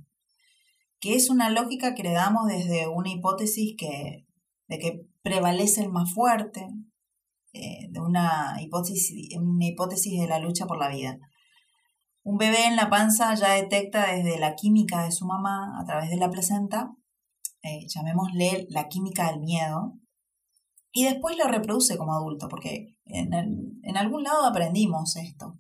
que es una lógica que le damos desde una hipótesis que, de que prevalece el más fuerte, eh, de una hipótesis, de la lucha por la vida. Un bebé en la panza ya detecta desde la química de su mamá a través de la placenta, eh, llamémosle la química del miedo, y después lo reproduce como adulto, porque en, en algún lado aprendimos esto.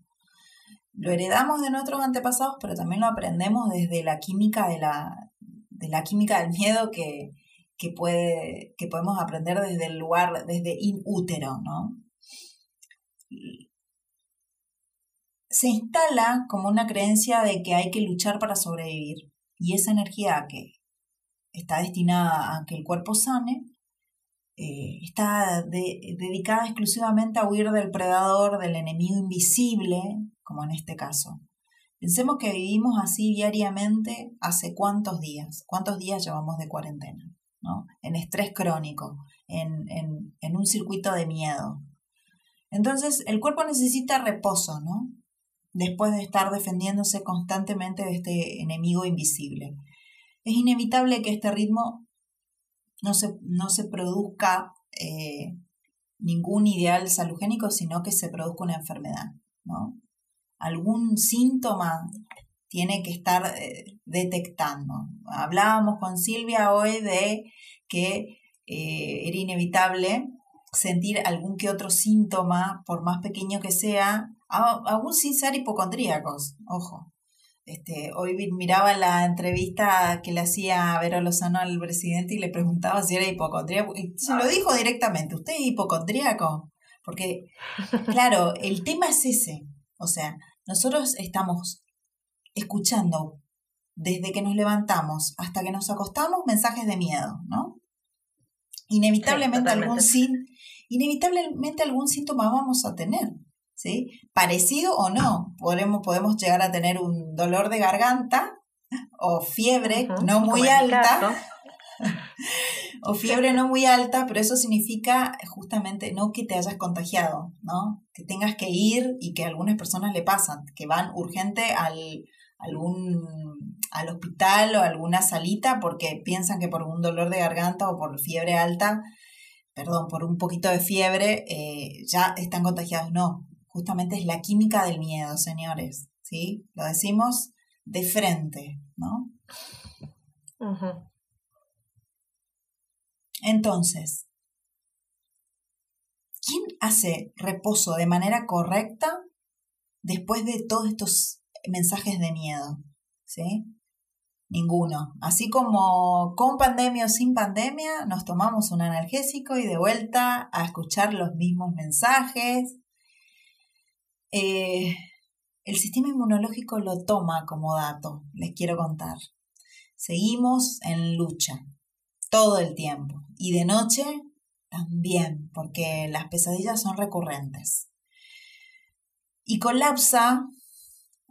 Lo heredamos de nuestros antepasados, pero también lo aprendemos desde la química de la, de la química del miedo que, que, puede, que podemos aprender desde el lugar, desde inútero, ¿no? se instala como una creencia de que hay que luchar para sobrevivir. Y esa energía que está destinada a que el cuerpo sane, eh, está dedicada exclusivamente a huir del predador, del enemigo invisible, como en este caso. Pensemos que vivimos así diariamente hace cuántos días, cuántos días llevamos de cuarentena, ¿no? En estrés crónico, en, en, en un circuito de miedo. Entonces, el cuerpo necesita reposo, ¿no? después de estar defendiéndose constantemente de este enemigo invisible. Es inevitable que este ritmo no se, no se produzca eh, ningún ideal salugénico, sino que se produzca una enfermedad. ¿no? Algún síntoma tiene que estar eh, detectando. Hablábamos con Silvia hoy de que eh, era inevitable sentir algún que otro síntoma, por más pequeño que sea, aún sin ser hipocondríacos, ojo. Este, hoy miraba la entrevista que le hacía a Vero Lozano al presidente y le preguntaba si era hipocondríaco. Y se lo dijo directamente, ¿usted es hipocondríaco? Porque, claro, el tema es ese. O sea, nosotros estamos escuchando desde que nos levantamos hasta que nos acostamos mensajes de miedo, ¿no? Inevitablemente, algún, inevitablemente algún síntoma vamos a tener. ¿sí? Parecido o no, podemos, podemos llegar a tener un dolor de garganta o fiebre no muy alta. o fiebre no muy alta, pero eso significa justamente no que te hayas contagiado, ¿no? Que tengas que ir y que a algunas personas le pasan, que van urgente al, algún, al hospital o alguna salita porque piensan que por un dolor de garganta o por fiebre alta, perdón, por un poquito de fiebre, eh, ya están contagiados. No, justamente es la química del miedo, señores, ¿sí? Lo decimos de frente, ¿no? Entonces, ¿quién hace reposo de manera correcta después de todos estos mensajes de miedo? ¿Sí? Ninguno. Así como con pandemia o sin pandemia, nos tomamos un analgésico y de vuelta a escuchar los mismos mensajes. Eh, el sistema inmunológico lo toma como dato, les quiero contar. Seguimos en lucha todo el tiempo y de noche también, porque las pesadillas son recurrentes. Y colapsa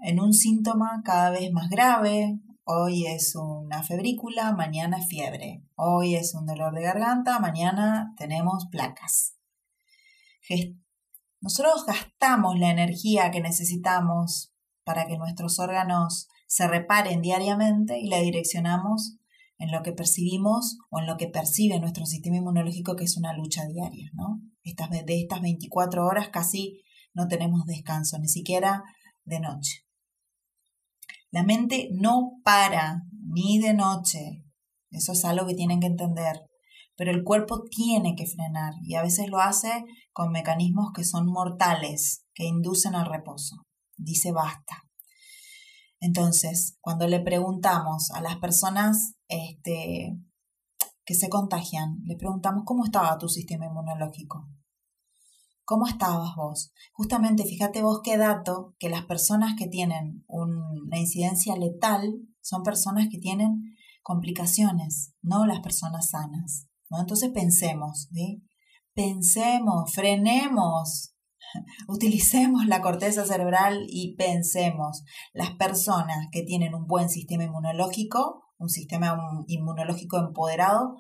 en un síntoma cada vez más grave. Hoy es una febrícula, mañana fiebre. Hoy es un dolor de garganta, mañana tenemos placas. Nosotros gastamos la energía que necesitamos para que nuestros órganos se reparen diariamente y la direccionamos en lo que percibimos o en lo que percibe nuestro sistema inmunológico, que es una lucha diaria, ¿no? Estas, de estas 24 horas casi no tenemos descanso, ni siquiera de noche. La mente no para ni de noche, eso es algo que tienen que entender, pero el cuerpo tiene que frenar y a veces lo hace con mecanismos que son mortales, que inducen al reposo. Dice basta. Entonces, cuando le preguntamos a las personas este, que se contagian, le preguntamos cómo estaba tu sistema inmunológico. ¿Cómo estabas vos? Justamente, fíjate vos qué dato, que las personas que tienen una incidencia letal son personas que tienen complicaciones, no las personas sanas. ¿no? Entonces pensemos, ¿sí? Pensemos, frenemos, Utilicemos la corteza cerebral y pensemos, las personas que tienen un buen sistema inmunológico, un sistema inmunológico empoderado,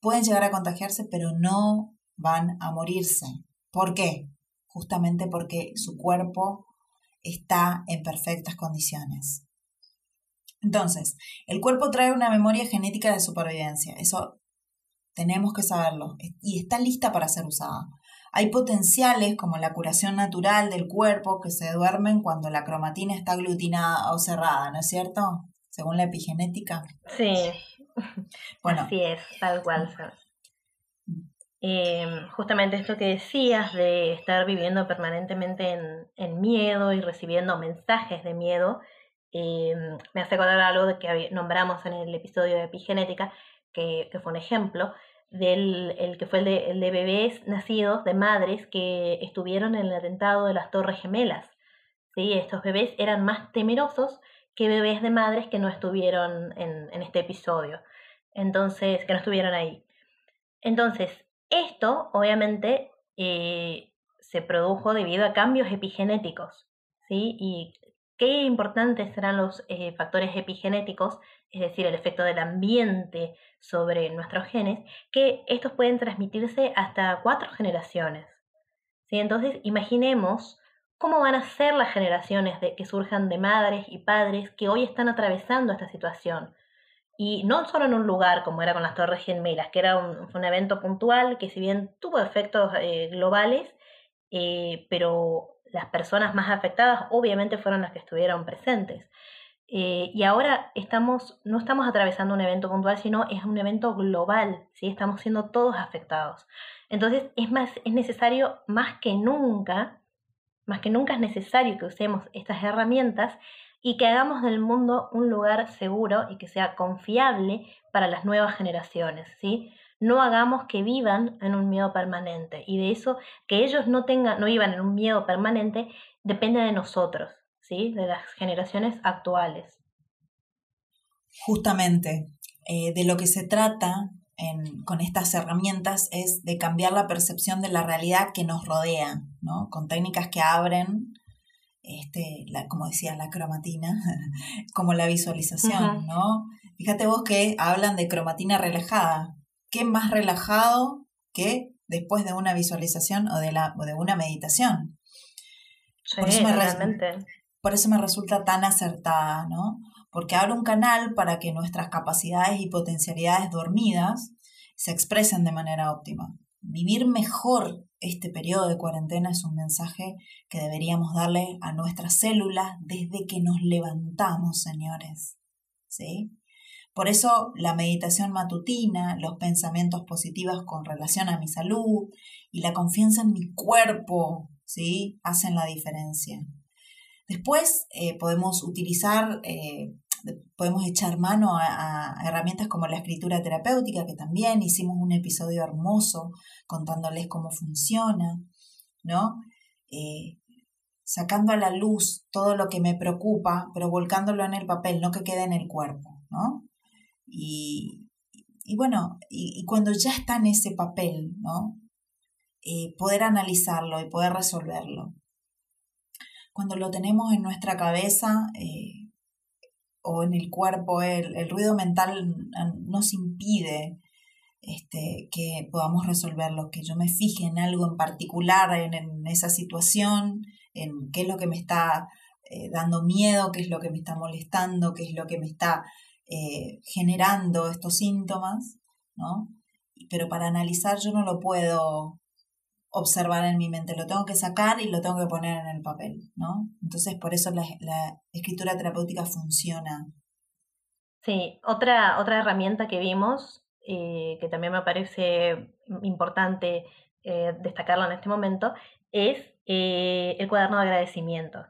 pueden llegar a contagiarse, pero no van a morirse. ¿Por qué? Justamente porque su cuerpo está en perfectas condiciones. Entonces, el cuerpo trae una memoria genética de supervivencia, eso tenemos que saberlo, y está lista para ser usada. Hay potenciales como la curación natural del cuerpo que se duermen cuando la cromatina está aglutinada o cerrada, ¿no es cierto? Según la epigenética. Sí. Bueno. Así es, tal cual. Eh, justamente esto que decías de estar viviendo permanentemente en, miedo y recibiendo mensajes de miedo, eh, me hace acordar algo que nombramos en el episodio de epigenética, que, fue un ejemplo, del el que fue el de, el de, bebés nacidos de madres que estuvieron en el atentado de las Torres Gemelas. ¿sí? Estos bebés eran más temerosos que bebés de madres que no estuvieron en, en este episodio. Entonces, que no estuvieron ahí. Entonces, esto obviamente eh, se produjo debido a cambios epigenéticos. ¿sí? Y qué importantes serán los eh, factores epigenéticos es decir, el efecto del ambiente sobre nuestros genes, que estos pueden transmitirse hasta cuatro generaciones. ¿sí? Entonces, imaginemos cómo van a ser las generaciones de, que surjan de madres y padres que hoy están atravesando esta situación. Y no solo en un lugar como era con las Torres Gemelas, que era un, un evento puntual que si bien tuvo efectos eh, globales, eh, pero las personas más afectadas obviamente fueron las que estuvieron presentes. Eh, y ahora estamos, no estamos atravesando un evento puntual, sino es un evento global, ¿sí? estamos siendo todos afectados. Entonces es, más, es necesario más que nunca, más que nunca es necesario que usemos estas herramientas y que hagamos del mundo un lugar seguro y que sea confiable para las nuevas generaciones, ¿sí? No hagamos que vivan en un miedo permanente y de eso que ellos no tengan no vivan en un miedo permanente depende de nosotros, de las generaciones actuales. Justamente, eh, de lo que se trata con estas herramientas es de cambiar la percepción de la realidad que nos rodea, ¿no? con técnicas que abren, este, la, como decía, la cromatina, como la visualización. ¿no? Fíjate vos que hablan de cromatina relajada. ¿Qué más relajado que después de una visualización o de, la, de una meditación? Sí, realmente. Por eso me resulta tan acertada, ¿no? Porque abre un canal para que nuestras capacidades y potencialidades dormidas se expresen de manera óptima. Vivir mejor este periodo de cuarentena es un mensaje que deberíamos darle a nuestras células desde que nos levantamos, señores. ¿Sí? Por eso la meditación matutina, los pensamientos positivos con relación a mi salud y la confianza en mi cuerpo, ¿sí? Hacen la diferencia. Después eh, podemos utilizar, eh, podemos echar mano a, herramientas como la escritura terapéutica, que también hicimos un episodio hermoso contándoles cómo funciona, ¿no? Eh, sacando a la luz todo lo que me preocupa, pero volcándolo en el papel, no que quede en el cuerpo, ¿no? Y, bueno, y, cuando ya está en ese papel, ¿no? Eh, poder analizarlo y poder resolverlo. Cuando lo tenemos en nuestra cabeza eh, o en el cuerpo, el, ruido mental nos impide este, que podamos resolverlo, que yo me fije en algo en particular, en esa situación, en qué es lo que me está eh, dando miedo, qué es lo que me está molestando, qué es lo que me está eh, generando estos síntomas, ¿no? Pero para analizar yo no lo puedo observar en mi mente, lo tengo que sacar y lo tengo que poner en el papel, ¿no? Entonces por eso la, escritura terapéutica funciona. Sí, otra, otra herramienta que vimos, eh, que también me parece importante destacarla en este momento, es eh, el cuaderno de agradecimiento.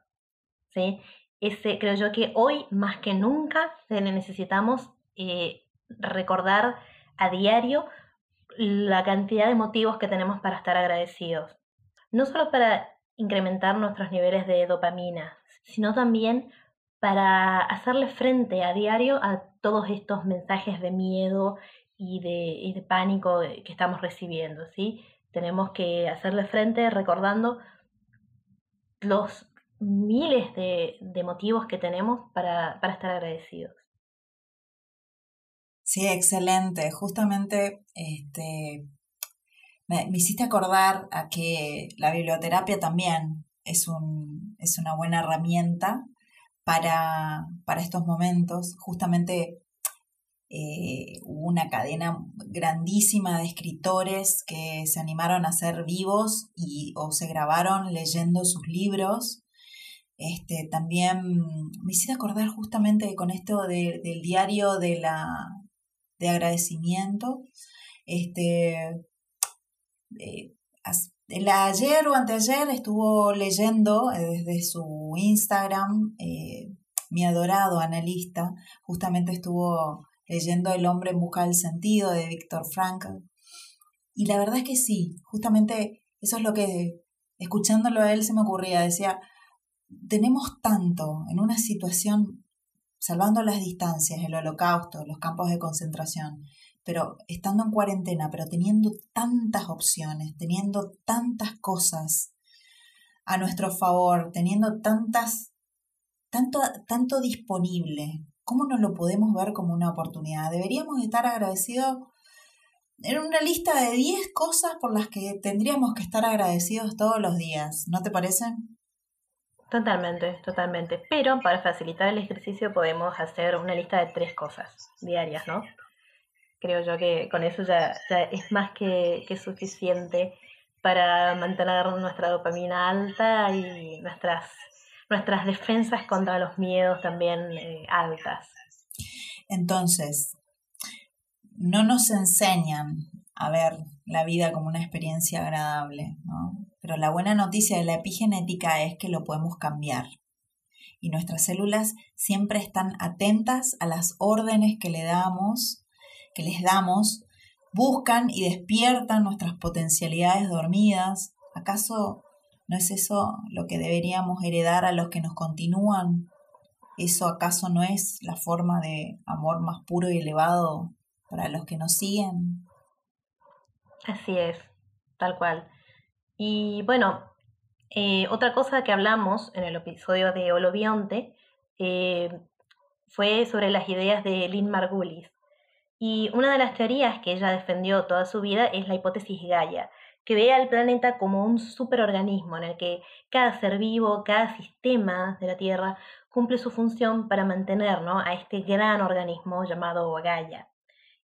¿sí? Ese, creo yo que hoy más que nunca necesitamos eh, recordar a diario la cantidad de motivos que tenemos para estar agradecidos. No solo para incrementar nuestros niveles de dopamina, sino también para hacerle frente a diario a todos estos mensajes de miedo y de, y de pánico que estamos recibiendo, ¿sí? Tenemos que hacerle frente recordando los miles de, motivos que tenemos para, estar agradecidos. Sí, excelente. Justamente este, me, hiciste acordar a que la biblioterapia también es, un, es una buena herramienta para, para estos momentos. Justamente eh, hubo una cadena grandísima de escritores que se animaron a ser vivos y, o se grabaron leyendo sus libros. Este, también me hiciste acordar justamente con esto del diario de, la, de agradecimiento. Este, eh, ayer o anteayer estuvo leyendo eh, desde su Instagram, mi adorado analista, justamente estuvo leyendo El hombre en busca del sentido de Víctor Frankl. Y la verdad es que sí, justamente eso es lo que, escuchándolo a él, se me ocurría. Decía, tenemos tanto en una situación, salvando las distancias, el holocausto, los campos de concentración, pero estando en cuarentena, pero teniendo tantas opciones, teniendo tantas cosas a nuestro favor, teniendo tantas, tanto, tanto disponible, ¿Cómo no lo podemos ver como una oportunidad? Deberíamos estar agradecidos en una lista de 10 cosas por las que tendríamos que estar agradecidos todos los días, ¿no te parece? Totalmente, totalmente. Pero para facilitar el ejercicio podemos hacer una lista de tres cosas diarias, ¿no? Creo yo que con eso ya, es más que, suficiente para mantener nuestra dopamina alta y nuestras nuestras defensas contra los miedos también eh, altas. Entonces, no nos enseñan a ver la vida como una experiencia agradable, ¿no? Pero la buena noticia de la epigenética es que lo podemos cambiar. Y nuestras células siempre están atentas a las órdenes que le damos, que les damos, buscan y despiertan nuestras potencialidades dormidas. ¿Acaso ¿No es eso lo que deberíamos heredar a los que nos continúan? ¿Eso acaso no es la forma de amor más puro y elevado para los que nos siguen? Así es, tal cual. Y bueno, eh, otra cosa que hablamos en el episodio de Olobionte eh, fue sobre las ideas de Lynn Margulis. Y una de las teorías que ella defendió toda su vida es la hipótesis Gaia, que ve al planeta como un superorganismo en el que cada ser vivo, cada sistema de la Tierra cumple su función para mantener a este gran organismo llamado Gaia.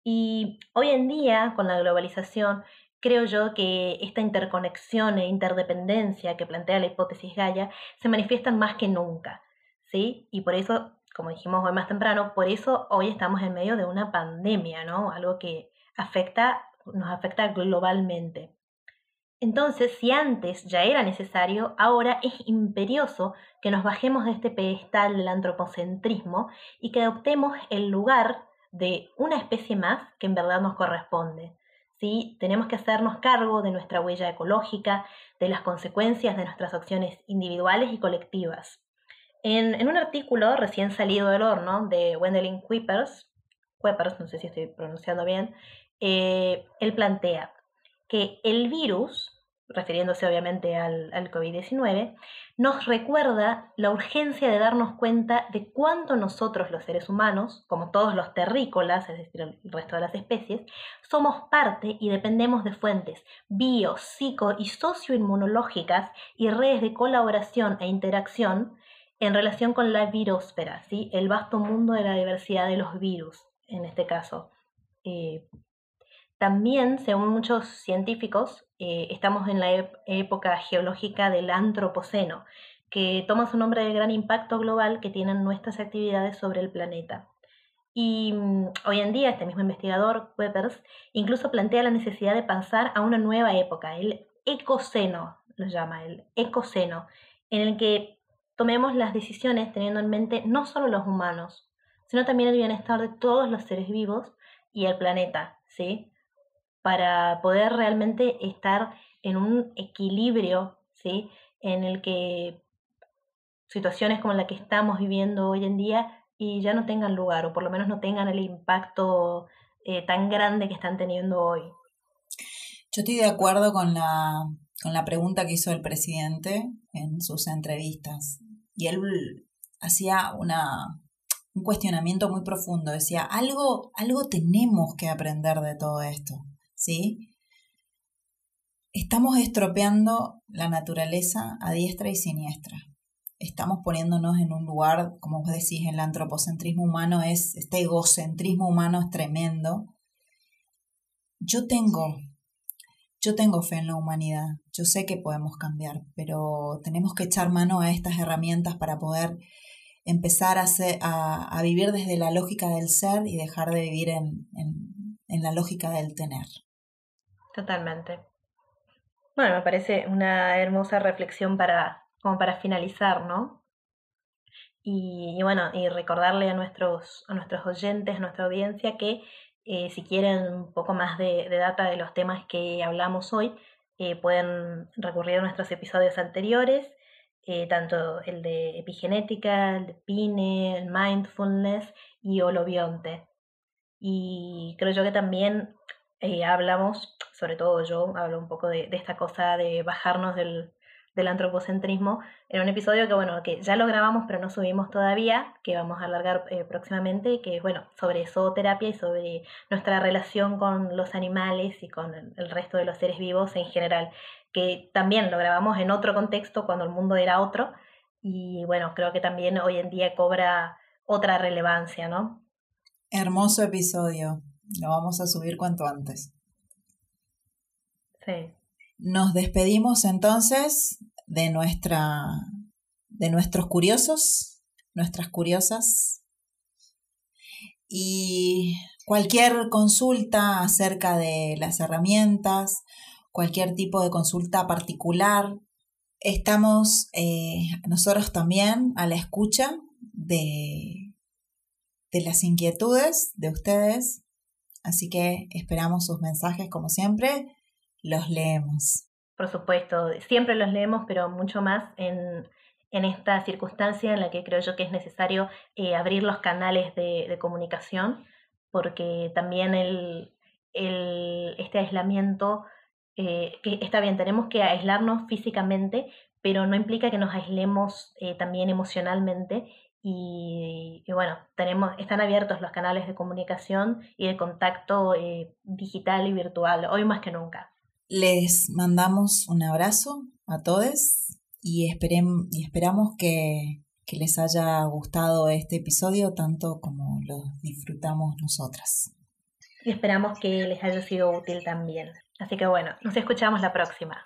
Y hoy en día, con la globalización, creo yo que esta interconexión e interdependencia que plantea la hipótesis Gaia se manifiestan más que nunca. ¿sí? Y por eso, como dijimos hoy más temprano, por eso hoy estamos en medio de una pandemia, ¿no? Algo que afecta, nos afecta globalmente. Entonces, si antes ya era necesario, ahora es imperioso que nos bajemos de este pedestal del antropocentrismo y que adoptemos el lugar de una especie más que en verdad nos corresponde. ¿sí? Tenemos que hacernos cargo de nuestra huella ecológica, de las consecuencias de nuestras acciones individuales y colectivas. En, un artículo recién salido del horno de Wendelin Kuipers, Kuipers no sé si estoy pronunciando bien, eh, él plantea que el virus refiriéndose obviamente al, COVID-19, nos recuerda la urgencia de darnos cuenta de cuánto nosotros los seres humanos, como todos los terrícolas, es decir, el resto de las especies, somos parte y dependemos de fuentes bio, psico y socioinmunológicas y redes de colaboración e interacción en relación con la virosfera, ¿sí? el vasto mundo de la diversidad de los virus, en este caso. Eh, también, según muchos científicos, eh, estamos en la época geológica del Antropoceno, que toma su nombre del gran impacto global que tienen nuestras actividades sobre el planeta. Y mm, hoy en día este mismo investigador, Webers, incluso plantea la necesidad de pasar a una nueva época, el ecoceno, lo llama, el ecoceno, en el que tomemos las decisiones teniendo en mente no solo los humanos, sino también el bienestar de todos los seres vivos y el planeta, ¿sí? Para poder realmente estar en un equilibrio, ¿sí? En el que situaciones como la que estamos viviendo hoy en día y ya no tengan lugar o por lo menos no tengan el impacto eh, tan grande que están teniendo hoy. Yo estoy de acuerdo con la, con la pregunta que hizo el presidente en sus entrevistas y él hacía una, un cuestionamiento muy profundo, decía, algo, algo tenemos que aprender de todo esto. ¿Sí? Estamos estropeando la naturaleza a diestra y siniestra. Estamos poniéndonos en un lugar, como vos decís, el antropocentrismo humano es, este egocentrismo humano es tremendo. Yo tengo, yo tengo fe en la humanidad, yo sé que podemos cambiar, pero tenemos que echar mano a estas herramientas para poder empezar a, vivir desde la lógica del ser y dejar de vivir en la lógica del tener. Totalmente. Bueno, me parece una hermosa reflexión para, como para finalizar, ¿no? Y, bueno, y recordarle a nuestros, a nuestros oyentes, a nuestra audiencia, que eh, si quieren un poco más de, data de los temas que hablamos hoy, eh, pueden recurrir a nuestros episodios anteriores, eh, tanto el de epigenética, el de PINE, el mindfulness y holobionte. Y creo yo que también eh, hablamos, sobre todo yo hablo un poco de, esta cosa de bajarnos del, antropocentrismo en un episodio que bueno, que ya lo grabamos pero no subimos todavía, que vamos a alargar eh, próximamente, que bueno, sobre zooterapia y sobre nuestra relación con los animales y con el, resto de los seres vivos en general, que también lo grabamos en otro contexto cuando el mundo era otro y bueno, creo que también hoy en día cobra otra relevancia, ¿no? Hermoso episodio. Lo vamos a subir cuanto antes. Sí. Nos despedimos entonces de nuestra de nuestros curiosos, nuestras curiosas. Y cualquier consulta acerca de las herramientas, cualquier tipo de consulta particular, estamos eh, nosotros también a la escucha de, de las inquietudes de ustedes Así que esperamos sus mensajes como siempre, los leemos. Por supuesto, siempre los leemos, pero mucho más en, en esta circunstancia en la que creo yo que es necesario eh, abrir los canales de, comunicación, porque también el, el, este aislamiento, eh, que está bien, tenemos que aislarnos físicamente, pero no implica que nos aislemos eh, también emocionalmente y, bueno, tenemos, están abiertos los canales de comunicación y de contacto eh, digital y virtual, hoy más que nunca. Les mandamos un abrazo a todos y, y esperamos que, que les haya gustado este episodio tanto como lo disfrutamos nosotras. Y esperamos que les haya sido útil también. Así que bueno, nos escuchamos la próxima.